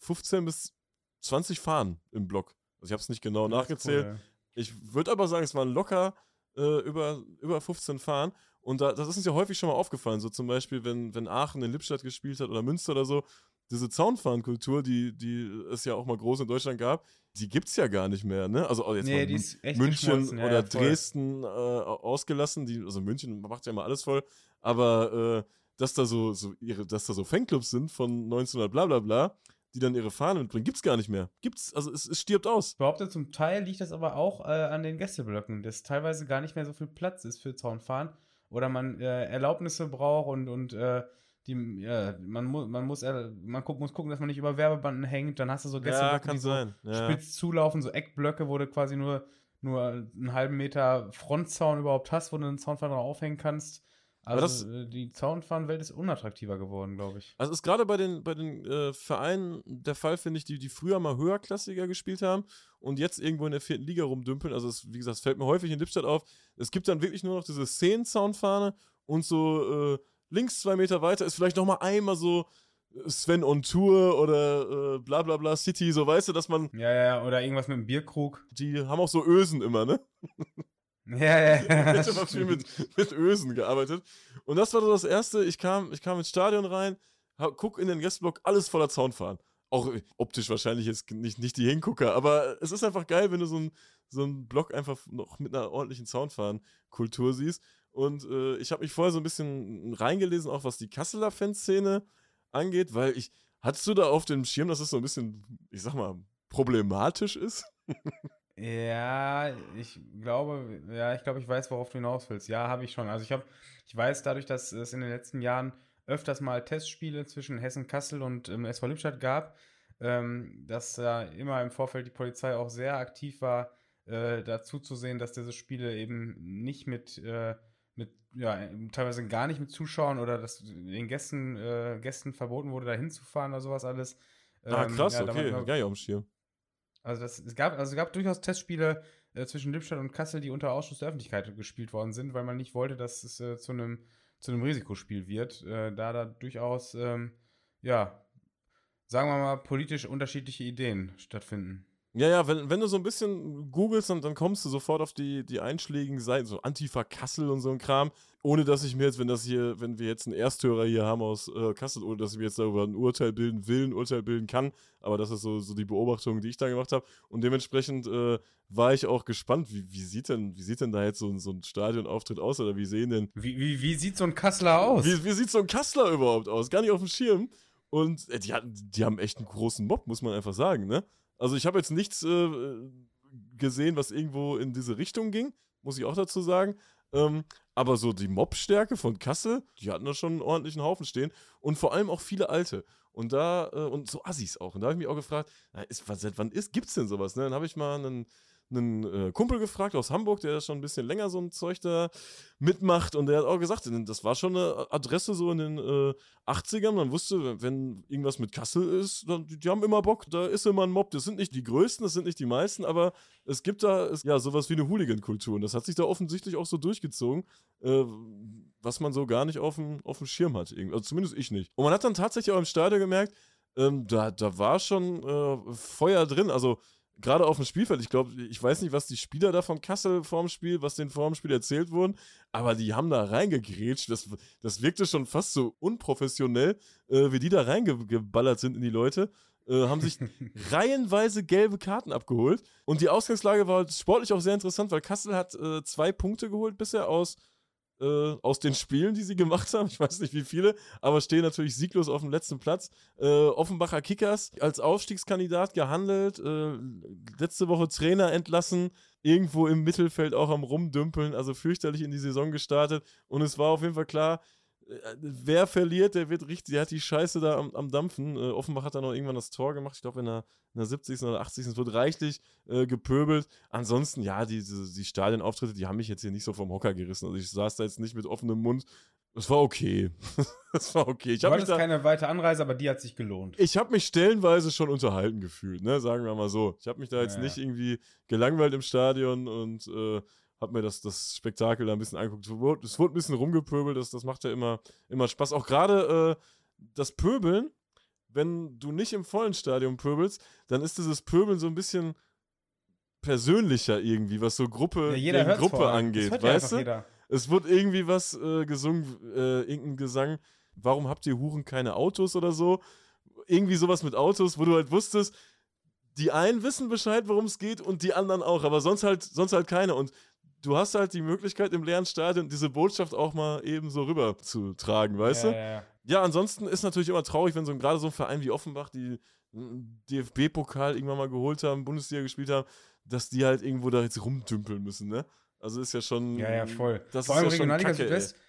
15 bis 20 Fahnen im Block. Also ich habe es nicht genau nachgezählt. cool, Ich würde aber sagen, es waren locker äh, über, über 15 Fahren. Und da, das ist uns ja häufig schon mal aufgefallen. So zum Beispiel, wenn, wenn Aachen in Lippstadt gespielt hat oder Münster oder so, diese Zaunfahrenkultur, die, die es ja auch mal groß in Deutschland gab, die gibt es ja gar nicht mehr. Ne? Also jetzt Nee, mal München oder ja. Dresden äh, ausgelassen. Die, also München macht ja immer alles voll. Aber äh, dass da so, so ihre, dass da so Fanclubs sind von 1900 bla bla bla, die dann ihre Fahnen mitbringen, gibt's gar nicht mehr. Gibt's, also es, es stirbt aus. Ich behaupte, zum Teil liegt das aber auch äh, an den Gästeblöcken, dass teilweise gar nicht mehr so viel Platz ist für Zaunfahren oder man äh, Erlaubnisse braucht und, und äh, die, ja, man, mu man, muss, man gu muss gucken, dass man nicht über Werbebanden hängt. Dann hast du so Gästeblöcke, die so Ja. spitz zulaufen, so Eckblöcke, wo du quasi nur, nur einen halben Meter Frontzaun überhaupt hast, wo du einen Zaunfahrer drauf aufhängen kannst. Also äh, die Zaunfahnenwelt ist unattraktiver geworden, glaube ich. Also ist gerade bei den, bei den äh, Vereinen der Fall, finde ich, die, die früher mal höherklassiger gespielt haben und jetzt irgendwo in der vierten Liga rumdümpeln. Also es, wie gesagt, es fällt mir häufig in Lippstadt auf. Es gibt dann wirklich nur noch diese Szenen-Soundfahne und so äh, links zwei Meter weiter ist vielleicht noch mal einmal so äh, Sven on Tour oder äh, bla bla bla City, so weißt du, dass man, Ja, ja, oder irgendwas mit einem Bierkrug. die haben auch so Ösen immer, ne? Ja, ja, ja. Ich habe viel mit, mit Ösen gearbeitet. Und das war so das Erste. Ich kam, ich kam ins Stadion rein, hab, guck in den Gästeblock, alles voller Zaunfahren. Auch äh, optisch wahrscheinlich jetzt nicht, nicht die Hingucker, aber es ist einfach geil, wenn du so einen so einen Block einfach noch mit einer ordentlichen Zaunfahren-Kultur siehst. Und äh, ich habe mich vorher so ein bisschen reingelesen, auch was die Kasseler Fanszene angeht, weil ich, hattest du da auf dem Schirm, dass es so ein bisschen, ich sag mal, problematisch ist? Ja, ich glaube, ja, ich glaube, ich weiß, worauf du hinaus willst. Ja, habe ich schon. Also ich habe, ich weiß dadurch, dass es in den letzten Jahren öfters mal Testspiele zwischen Hessen-Kassel und ähm, SV Lippstadt gab, ähm, dass da immer im Vorfeld die Polizei auch sehr aktiv war, äh, dazu zu sehen, dass diese Spiele eben nicht mit, äh, mit, ja, teilweise gar nicht mit Zuschauern oder dass den Gästen, äh, Gästen verboten wurde, da hinzufahren oder sowas alles. ah, Ähm, krass, ja, okay, gar nicht auf dem Schirm. Also das, es, gab, also es gab durchaus Testspiele äh, zwischen Lippstadt und Kassel, die unter Ausschuss der Öffentlichkeit gespielt worden sind, weil man nicht wollte, dass es äh, zu einem zu einem Risikospiel wird, äh, da da durchaus, ähm, ja, sagen wir mal, politisch unterschiedliche Ideen stattfinden. Ja, ja, wenn, wenn du so ein bisschen googelst, dann, dann kommst du sofort auf die, die einschlägigen Seiten, so Antifa Kassel und so ein Kram, ohne dass ich mir jetzt, wenn das hier, wenn wir jetzt einen Ersthörer hier haben aus äh, Kassel, ohne dass ich mir jetzt darüber ein Urteil bilden will, ein Urteil bilden kann, aber das ist so, so die Beobachtung, die ich da gemacht habe. Und dementsprechend äh, war ich auch gespannt, wie, wie, sieht denn, wie sieht denn da jetzt so, ein- so ein Stadionauftritt aus oder wie sehen denn Wie, wie, wie sieht so ein Kasseler aus? wie, wie sieht so ein Kassler überhaupt aus? Gar nicht auf dem Schirm. Und äh, die, hatten- die haben echt einen großen Mob, muss man einfach sagen, ne? Also ich habe jetzt nichts äh, gesehen, was irgendwo in diese Richtung ging, muss ich auch dazu sagen. Ähm, aber so die Mobstärke von Kassel, die hatten da schon einen ordentlichen Haufen stehen. Und vor allem auch viele Alte. Und da, äh, und so Assis auch. Und da habe ich mich auch gefragt, na, ist, seit wann ist, gibt's denn sowas? Ne? Dann habe ich mal einen, einen äh, Kumpel gefragt aus Hamburg, der schon ein bisschen länger so ein Zeug da mitmacht und der hat auch gesagt, das war schon eine Adresse so in den äh, 80ern. Man wusste, wenn irgendwas mit Kassel ist, dann, die, die haben immer Bock, da ist immer ein Mob. Das sind nicht die größten, das sind nicht die meisten, aber es gibt da es, ja sowas wie eine Hooligan-Kultur und das hat sich da offensichtlich auch so durchgezogen, äh, was man so gar nicht auf dem, auf dem Schirm hat. Also zumindest ich nicht. Und man hat dann tatsächlich auch im Stadion gemerkt, ähm, da, da war schon äh, Feuer drin. Also gerade auf dem Spielfeld, ich glaube, ich weiß nicht, was die Spieler da von Kassel vorm Spiel, was denen vorm Spiel erzählt wurden, aber die haben da reingegrätscht. Das, das wirkte schon fast so unprofessionell, äh, wie die da reingeballert sind in die Leute. Äh, haben sich reihenweise gelbe Karten abgeholt. Und die Ausgangslage war sportlich auch sehr interessant, weil Kassel hat äh, zwei Punkte geholt bisher aus äh, aus den Spielen, die sie gemacht haben. Ich weiß nicht wie viele, aber stehen natürlich sieglos auf dem letzten Platz. Äh, Offenbacher Kickers als Aufstiegskandidat gehandelt, äh, letzte Woche Trainer entlassen, irgendwo im Mittelfeld auch am Rumdümpeln, also fürchterlich in die Saison gestartet. Und es war auf jeden Fall klar, wer verliert, der wird richtig, der hat die Scheiße da am, am Dampfen. Äh, Offenbach hat dann noch irgendwann das Tor gemacht, ich glaube in der, in der 70. oder 80. Es wird reichlich äh, gepöbelt. Ansonsten, ja, die, die, die Stadionauftritte, die haben mich jetzt hier nicht so vom Hocker gerissen. Also ich saß da jetzt nicht mit offenem Mund. Es war okay. Es war okay. Ich du hattest keine weite Anreise, aber die hat sich gelohnt. Ich habe mich stellenweise schon unterhalten gefühlt, ne? sagen wir mal so. Ich habe mich da jetzt ja, nicht irgendwie gelangweilt im Stadion und äh, habe mir das, das Spektakel da ein bisschen angeguckt. Es wurde, es wurde ein bisschen rumgepöbelt, das, das macht ja immer, immer Spaß. Auch gerade äh, das Pöbeln, wenn du nicht im vollen Stadion pöbelst, dann ist dieses Pöbeln so ein bisschen persönlicher irgendwie, was so Gruppe ja, gegen Gruppe angeht, weißt du? Jeder. Es wird irgendwie was äh, gesungen, äh, irgendein Gesang, warum habt ihr Huren keine Autos oder so? Irgendwie sowas mit Autos, wo du halt wusstest, die einen wissen Bescheid, worum es geht und die anderen auch, aber sonst halt, sonst halt keiner. Und du hast halt die Möglichkeit im leeren Stadion diese Botschaft auch mal eben so rüber zu tragen, weißt ja, du? Ja, ja. ja, ansonsten ist natürlich immer traurig, wenn so gerade so ein Verein wie Offenbach, die DFB-Pokal irgendwann mal geholt haben, Bundesliga gespielt haben, dass die halt irgendwo da jetzt rumdümpeln müssen, ne? Also ist ja schon. Ja, ja, voll. Das Vor allem ja Regionalliga Kacke, Südwest. Ey.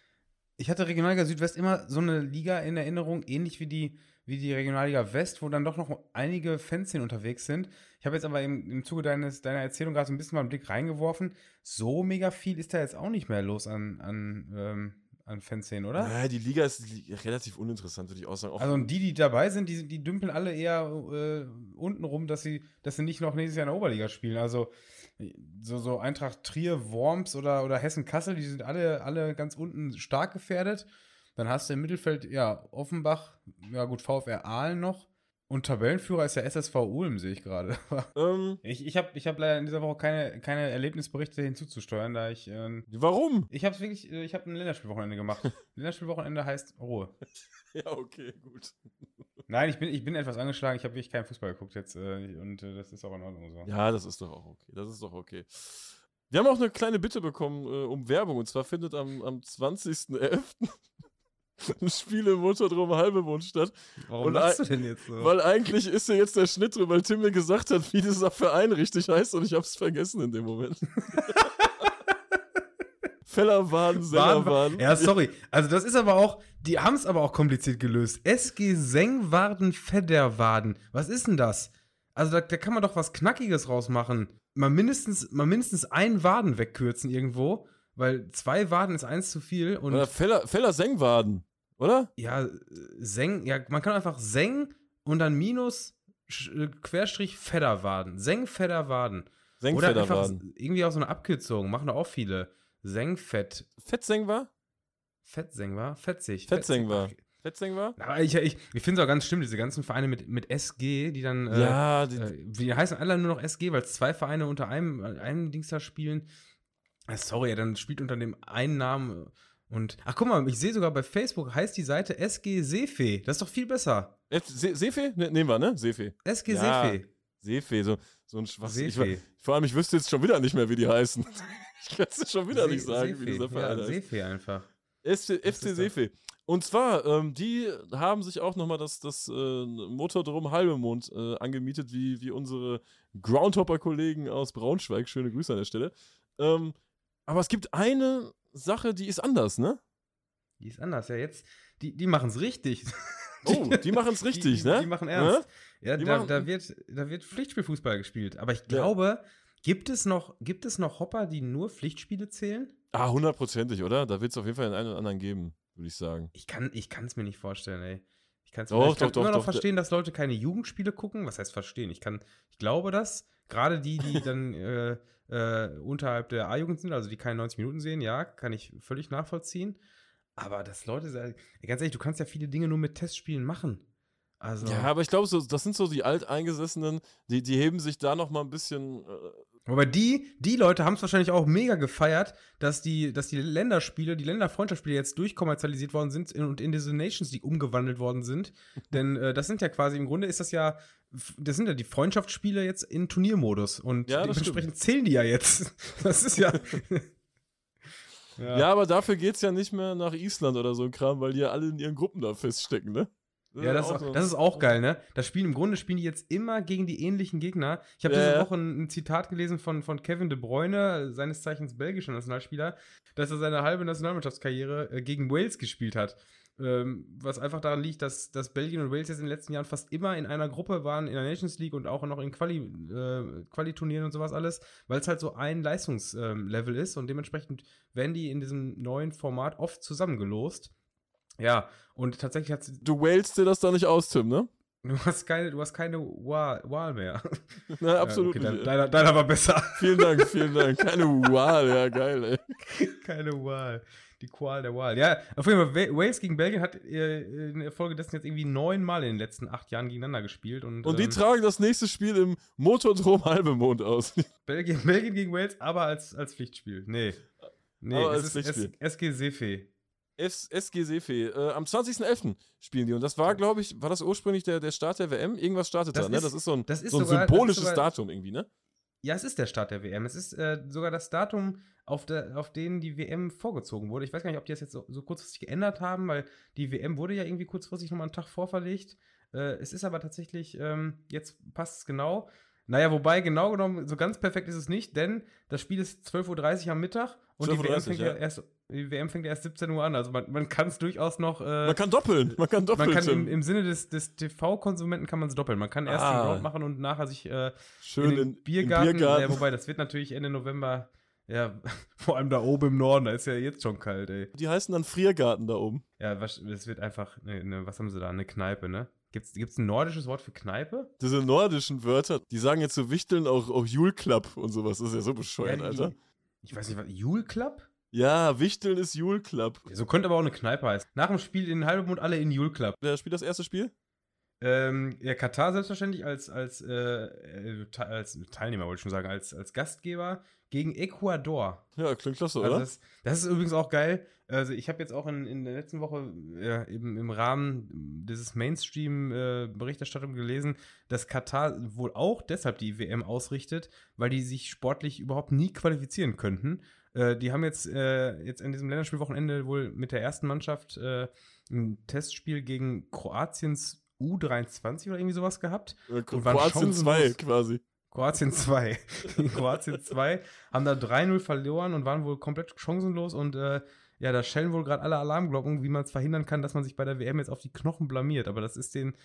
Ich hatte Regionalliga Südwest immer so eine Liga in Erinnerung, ähnlich wie die wie die Regionalliga West, wo dann doch noch einige Fanszenen unterwegs sind. Ich habe jetzt aber im, im Zuge deines, deiner Erzählung gerade so ein bisschen mal einen Blick reingeworfen. So mega viel ist da jetzt auch nicht mehr los an, an, ähm, an Fanszenen, oder? Ja, die Liga ist relativ uninteressant, würde ich auch sagen. Auch also und die, die dabei sind, die, die dümpeln alle eher äh, unten rum, dass sie, dass sie nicht noch nächstes Jahr in der Oberliga spielen. Also so, so Eintracht Trier, Worms oder, oder Hessen-Kassel, die sind alle, alle ganz unten stark gefährdet. Dann hast du im Mittelfeld, ja, Offenbach, ja gut, VfR Aalen noch. Und Tabellenführer ist der SSV Ulm, sehe ich gerade. Ähm, ich ich habe ich hab leider in dieser Woche keine, keine Erlebnisberichte hinzuzusteuern, da ich. Ähm, Warum? Ich habe wirklich, äh, ich habe ein Länderspielwochenende gemacht. Länderspielwochenende heißt Ruhe. ja, okay, gut. Nein, ich bin, ich bin etwas angeschlagen. Ich habe wirklich keinen Fußball geguckt jetzt äh, und äh, das ist auch in Ordnung so. Ja, das ist doch auch okay. Das ist doch okay. Wir haben auch eine kleine Bitte bekommen äh, um Werbung und zwar findet am, am 20.11. Spiele im Motordrom Halbemond statt. Warum und machst du denn jetzt so? Weil eigentlich ist ja jetzt der Schnitt drin, weil Tim mir gesagt hat, wie dieser Verein richtig heißt und ich hab's vergessen in dem Moment. Fellerwaden, Sengerwaden. Ja, sorry. Also das ist aber auch, die haben es aber auch kompliziert gelöst. SG Sengwarden, Fedderwaden. Was ist denn das? Also da, da, kann man doch was Knackiges rausmachen. Mal mindestens, mal mindestens einen Waden wegkürzen irgendwo, weil zwei Waden ist eins zu viel. Und Oder Feller, Feller Sengwaden oder? Ja, Seng, ja, man kann einfach Seng und dann Minus äh, Querstrich Fedderwaden. Seng Fedderwaden. Seng Oder einfach irgendwie auch so eine Abkürzung, machen da auch viele. Sengfett. Fettseng war? Fettseng war? Fetzig. Fettseng war. Fettseng war? Aber ich, ich, ich finde es auch ganz schlimm, diese ganzen Vereine mit, mit SG, die dann. Äh, ja, die, äh, die heißen alle nur noch SG, weil zwei Vereine unter einem, einem Dings da spielen. Sorry, dann spielt unter dem einen Namen und, ach guck mal, ich sehe sogar bei Facebook heißt die Seite SG Seefee. Das ist doch viel besser. Se Seefee? Ne, nehmen wir, ne? Seefee. SG ja, Seefee. Seefee, so, so ein Schwachs. Ich, vor allem, ich wüsste jetzt schon wieder nicht mehr, wie die heißen. ich kann es schon wieder Se nicht sagen, Seefee. wie dieser Verein ja, heißt. Seefee einfach. FC, FC Seefee. Und zwar, ähm, die haben sich auch nochmal das, das äh, Motordrom Halbemond äh, angemietet, wie, wie unsere Groundhopper-Kollegen aus Braunschweig. Schöne Grüße an der Stelle. Ähm, aber es gibt eine Sache, die ist anders, ne? Die ist anders, ja. Jetzt, die, die machen es richtig. Oh, die machen es richtig, die, ne? Die machen ernst. Ja, ja da, machen da, wird, da wird Pflichtspielfußball gespielt. Aber ich glaube, ja. Gibt es noch, gibt es noch Hopper, die nur Pflichtspiele zählen? Ah, hundertprozentig, oder? Da wird es auf jeden Fall den einen oder anderen geben, würde ich sagen. Ich kann es mir nicht vorstellen, ey. Ich, kann's Doch, ich kann doch, immer doch, noch doch. verstehen, dass Leute keine Jugendspiele gucken. Was heißt verstehen? Ich kann, ich glaube das. Gerade die, die dann äh, äh, unterhalb der A-Jugend sind, also die keine 90 Minuten sehen, ja, kann ich völlig nachvollziehen. Aber dass Leute, ganz ehrlich, du kannst ja viele Dinge nur mit Testspielen machen. Also, Ja, aber ich glaube, so, das sind so die Alteingesessenen, die, die heben sich da noch mal ein bisschen. Aber die, die Leute haben es wahrscheinlich auch mega gefeiert, dass die, dass die Länderspiele, die Länderfreundschaftsspiele jetzt durchkommerzialisiert worden sind und in diese Nations League umgewandelt worden sind. Denn äh, das sind ja quasi, im Grunde ist das ja, das sind ja die Freundschaftsspiele jetzt in Turniermodus. Und Ja, dementsprechend zählen die ja jetzt. Das ist ja. ja. aber dafür geht es ja nicht mehr nach Island oder so ein Kram, weil die ja alle in ihren Gruppen da feststecken, ne? Ja, das, ist auch, so- das ist auch geil, ne? Das Spielen, im Grunde spielen die jetzt immer gegen die ähnlichen Gegner. Ich habe Ja, diese. Woche ein, ein Zitat gelesen von, von Kevin De Bruyne, seines Zeichens belgischer Nationalspieler, dass er seine halbe Nationalmannschaftskarriere äh, gegen Wales gespielt hat. Ähm, was einfach daran liegt, dass, dass Belgien und Wales jetzt in den letzten Jahren fast immer in einer Gruppe waren, in der Nations League und auch noch in Quali, äh, Quali-Turnieren und sowas alles, weil es halt so ein Leistungslevel ist und dementsprechend werden die in diesem neuen Format oft zusammengelost. Ja, und tatsächlich hat Du wälzt dir das da nicht aus, Tim, ne? Du hast keine, du hast keine Wahl, Wahl mehr. Na, absolut Ja, okay, nicht. dein- deiner, deiner war besser. Vielen Dank, vielen Dank. Keine Wahl, ja, geil, ey. keine Wahl. Die Qual der Wahl. Ja, auf jeden Fall, Wa- Wales gegen Belgien hat äh, in der Folge dessen jetzt irgendwie neunmal in den letzten acht Jahren gegeneinander gespielt. Und, Und die ähm, tragen das nächste Spiel im Motordrom Halbemond aus. Belgien, Belgien gegen Wales, aber als, als Pflichtspiel. Nee. Nee, Aber es als ist Pflichtspiel. SG Seefee. SG Seefee. Äh, am 20.11. spielen die. Und das war, glaube ich, war das ursprünglich der, der Start der WM? Irgendwas startet Das da, ne? ist- Das ist so ein, ist so ein sogar- symbolisches sogar- Datum irgendwie, ne? Ja, es ist der Start der WM. Es ist äh, sogar das Datum, auf, der, auf den die WM vorgezogen wurde. Ich weiß gar nicht, ob die das jetzt so, so kurzfristig geändert haben, weil die WM wurde ja irgendwie kurzfristig nochmal einen Tag vorverlegt. Äh, es ist aber tatsächlich, ähm, jetzt passt es genau. Naja, wobei genau genommen, so ganz perfekt ist es nicht, denn das Spiel ist 12.30 Uhr am Mittag und die 12:30 WM, fängt ja. erst, die WM fängt ja erst 17 Uhr an. Also man, man kann es durchaus noch. Äh, Man kann doppeln. Man kann doppeln. man kann im, im Sinne des, des TV-Konsumenten kann man es doppeln. Man kann erst Ah. den Round machen und nachher sich äh, Schön in den in, Biergarten. Im Biergarten. Ja, wobei, das wird natürlich Ende November, ja, vor allem da oben im Norden, da ist ja jetzt schon kalt, ey. Die heißen dann Friergarten da oben. Ja, was- das wird einfach, ne, ne, was haben sie da, eine Kneipe, ne? Gibt's, gibt's ein nordisches Wort für Kneipe? Diese nordischen Wörter, die sagen jetzt zu Wichteln auch, auch Julklapp und sowas. Das ist ja so bescheuert, Ja, die- Alter. Ich weiß nicht, was, Jule Club? Ja, Wichteln ist Julklapp. So könnte aber auch eine Kneipe heißen. Nach dem Spiel in Halbmond alle in Jule Club. Wer spielt das erste Spiel? Ähm, ja, Katar selbstverständlich als, als, äh, äh, als Teilnehmer, wollte ich schon sagen, als, als Gastgeber gegen Ecuador. Ja, klingt klasse, Also oder? das, das ist übrigens auch geil. Also ich habe jetzt auch in, in der letzten Woche ja, eben im Rahmen dieses Mainstream-Berichterstattung gelesen, dass Katar wohl auch deshalb die WM ausrichtet, weil die sich sportlich überhaupt nie qualifizieren könnten. Äh, die haben jetzt, äh, jetzt an diesem Länderspielwochenende wohl mit der ersten Mannschaft äh, ein Testspiel gegen Kroatiens U23 oder irgendwie sowas gehabt. Äh, und waren Kroatien 2 chancenlos. quasi. Kroatien 2. Kroatien 2 haben da 3-0 verloren und waren wohl komplett chancenlos und äh, ja, da schellen wohl gerade alle Alarmglocken, wie man es verhindern kann, dass man sich bei der WM jetzt auf die Knochen blamiert. Aber das ist den,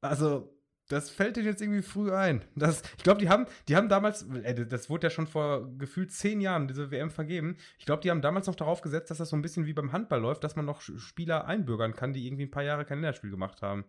also, das fällt denen jetzt irgendwie früh ein. Das, ich glaube, die haben, die haben damals, äh, das wurde ja schon vor gefühlt zehn Jahren, diese WM vergeben. Ich glaube, die haben damals noch darauf gesetzt, dass das so ein bisschen wie beim Handball läuft, dass man noch Spieler einbürgern kann, die irgendwie ein paar Jahre kein Länderspiel gemacht haben.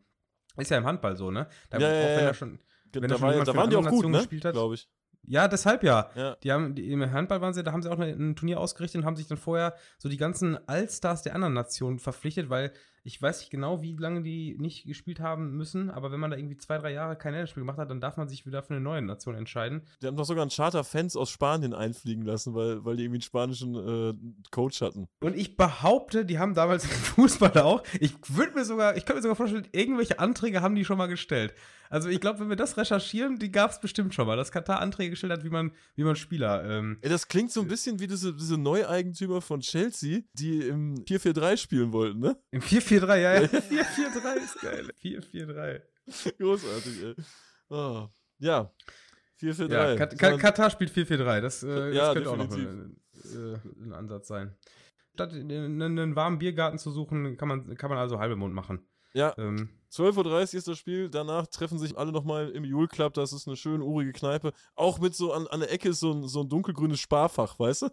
Ist ja im Handball so, ne? Da, Ja, ja, auch wenn ja. er schon, Wenn da Da, schon war, ja- jemand da waren die auch gut, ne? gespielt hat. Glaube ich. Ja, deshalb ja. Ja. Die haben, die, Im Handball waren sie, da haben sie auch ein Turnier ausgerichtet und haben sich dann vorher so die ganzen Allstars der anderen Nationen verpflichtet, weil ich weiß nicht genau, wie lange die nicht gespielt haben müssen, aber wenn man da irgendwie zwei, drei Jahre kein Länderspiel gemacht hat, dann darf man sich wieder für eine neue Nation entscheiden. Die haben doch sogar einen Charter Fans aus Spanien einfliegen lassen, weil, weil die irgendwie einen spanischen äh, Coach hatten. Und ich behaupte, die haben damals im Fußball auch, ich würde mir sogar, ich könnte mir sogar vorstellen, irgendwelche Anträge haben die schon mal gestellt. Also ich glaube, wenn wir das recherchieren, die gab es bestimmt schon mal, dass Katar Anträge gestellt hat, wie man, wie man Spieler ähm, das klingt so ein bisschen wie diese, diese Neueigentümer von Chelsea, die im 4-4-3 spielen wollten, ne? Im 4-4-3, ja, ja. 4-4-3 ist geil. 4-4-3. Großartig, ey. Oh. Ja. 4-4-3. Ja, Kat So Ka ein- Katar spielt 4-4-3. Das, äh, Ja, das könnte auch noch definitiv. ein, äh, ein Ansatz sein. Statt in- einen warmen Biergarten zu suchen, kann man, kann man also halbe Mond machen. Ja. Ähm, 12.30 Uhr ist das Spiel, danach treffen sich alle nochmal im Jule Club, das ist eine schöne, urige Kneipe. Auch mit so an, an der Ecke ist so ein, so ein dunkelgrünes Sparfach, weißt du?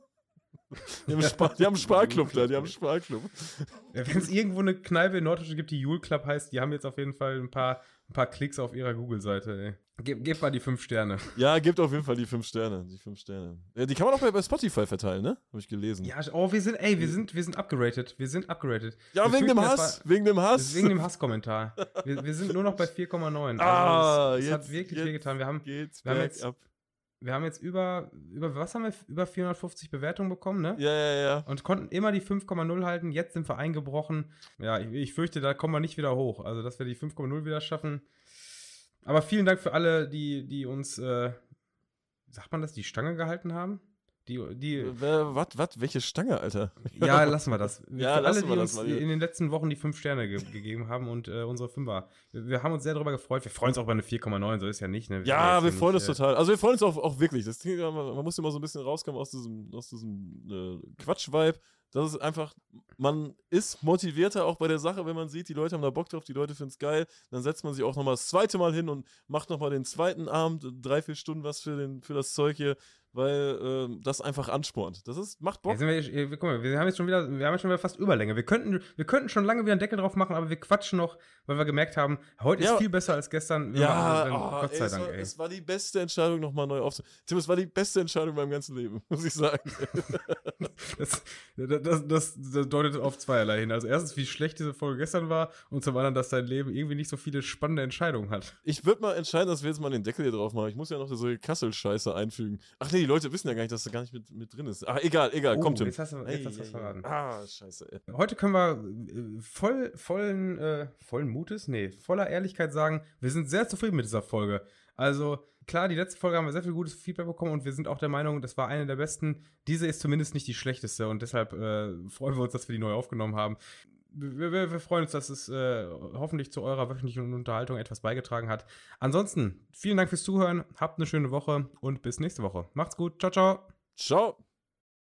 Die haben, Spar, die haben einen Sparclub da, die haben einen Sparclub. Wenn es irgendwo eine Kneipe in Norddeutschland gibt, die Jule Club heißt, die haben jetzt auf jeden Fall ein paar, ein paar Klicks auf ihrer Google-Seite. Gebt geb mal die fünf Sterne. Ja, gibt auf jeden Fall die fünf Sterne. Die fünf Sterne. Ja, die kann man auch bei, bei Spotify verteilen, ne? Habe ich gelesen. Ja, oh, wir sind, ey, wir sind, wir sind upgeradet. Wir sind upgeradet. Ja, wir wegen dem Hass. war- Wegen dem Hass. Wegen dem Hasskommentar. Wir, wir sind nur noch bei 4,9. Ah, Also es, es hat jetzt- wirklich jetzt wehgetan. Wir haben, Geht's wir haben jetzt- bergab. Wir haben jetzt über, über, was haben wir? Über 450 Bewertungen bekommen, ne? Ja, ja, ja. Und konnten immer die 5,0 halten. Jetzt sind wir eingebrochen. Ja, ich, ich fürchte, da kommen wir nicht wieder hoch. Also, dass wir die 5,0 wieder schaffen. Aber vielen Dank für alle, die, die uns, äh, sagt man das, die Stange gehalten haben? Die, die, was, was? Welche Stange, Alter? ja, lassen wir das. Ja, für alle, lassen wir die das uns mal. in den letzten Wochen die 5 Sterne ge gegeben haben und äh, unsere Fünfer. Wir, wir haben uns sehr darüber gefreut. Wir freuen uns auch bei einer 4,9, so ist ja nicht. Ne? sind Ja, wir freuen nicht, uns äh, total. Also wir freuen uns auch, auch wirklich. Das, Ding, man, man muss immer so ein bisschen rauskommen aus diesem, aus diesem äh, Quatsch-Vibe. Das ist einfach, man ist motivierter auch bei der Sache, wenn man sieht, die Leute haben da Bock drauf, die Leute finden es geil. Dann setzt man sich auch nochmal das zweite Mal hin und macht nochmal den zweiten Abend, drei, vier Stunden was für, den, für das Zeug hier, weil ähm, das einfach anspornt. Das ist, macht Bock. Wir, äh, guck mal, wir haben jetzt schon wieder, wir haben jetzt schon wieder fast Überlänge. Wir könnten, wir könnten schon lange wieder einen Deckel drauf machen, aber wir quatschen noch, weil wir gemerkt haben, heute Ja. ist viel besser als gestern. Wir Ja, dann- oh, Gott ey, sei es, Dank, war, ey. es war die beste Entscheidung, nochmal neu aufzunehmen. Tim, es war die beste Entscheidung in meinem ganzen Leben, muss ich sagen. Das, das, das, das deutet auf zweierlei hin. Also erstens, wie schlecht diese Folge gestern war und zum anderen, dass dein Leben irgendwie nicht so viele spannende Entscheidungen hat. Ich würde mal entscheiden, dass wir jetzt mal den Deckel hier drauf machen. Ich muss ja noch so Kassel-Scheiße einfügen. Ach nee, die Leute wissen ja gar nicht, dass da gar nicht mit, mit drin ist. Ach, egal, egal, komm, Tim. Oh, jetzt hast du, jetzt Ey, hast du was verraten. Ah, scheiße, ey. Heute können wir äh, voll, vollen, äh, vollen Mutes, nee, voller Ehrlichkeit sagen, wir sind sehr zufrieden mit dieser Folge. Also, klar, die letzte Folge haben wir sehr viel gutes Feedback bekommen und wir sind auch der Meinung, das war eine der besten. Diese ist zumindest nicht die schlechteste und deshalb äh, freuen wir uns, dass wir die neu aufgenommen haben. Wir, wir, wir freuen uns, dass es äh, hoffentlich zu eurer wöchentlichen Unterhaltung etwas beigetragen hat. Ansonsten, vielen Dank fürs Zuhören, habt eine schöne Woche und bis nächste Woche. Macht's gut, ciao, ciao. Ciao.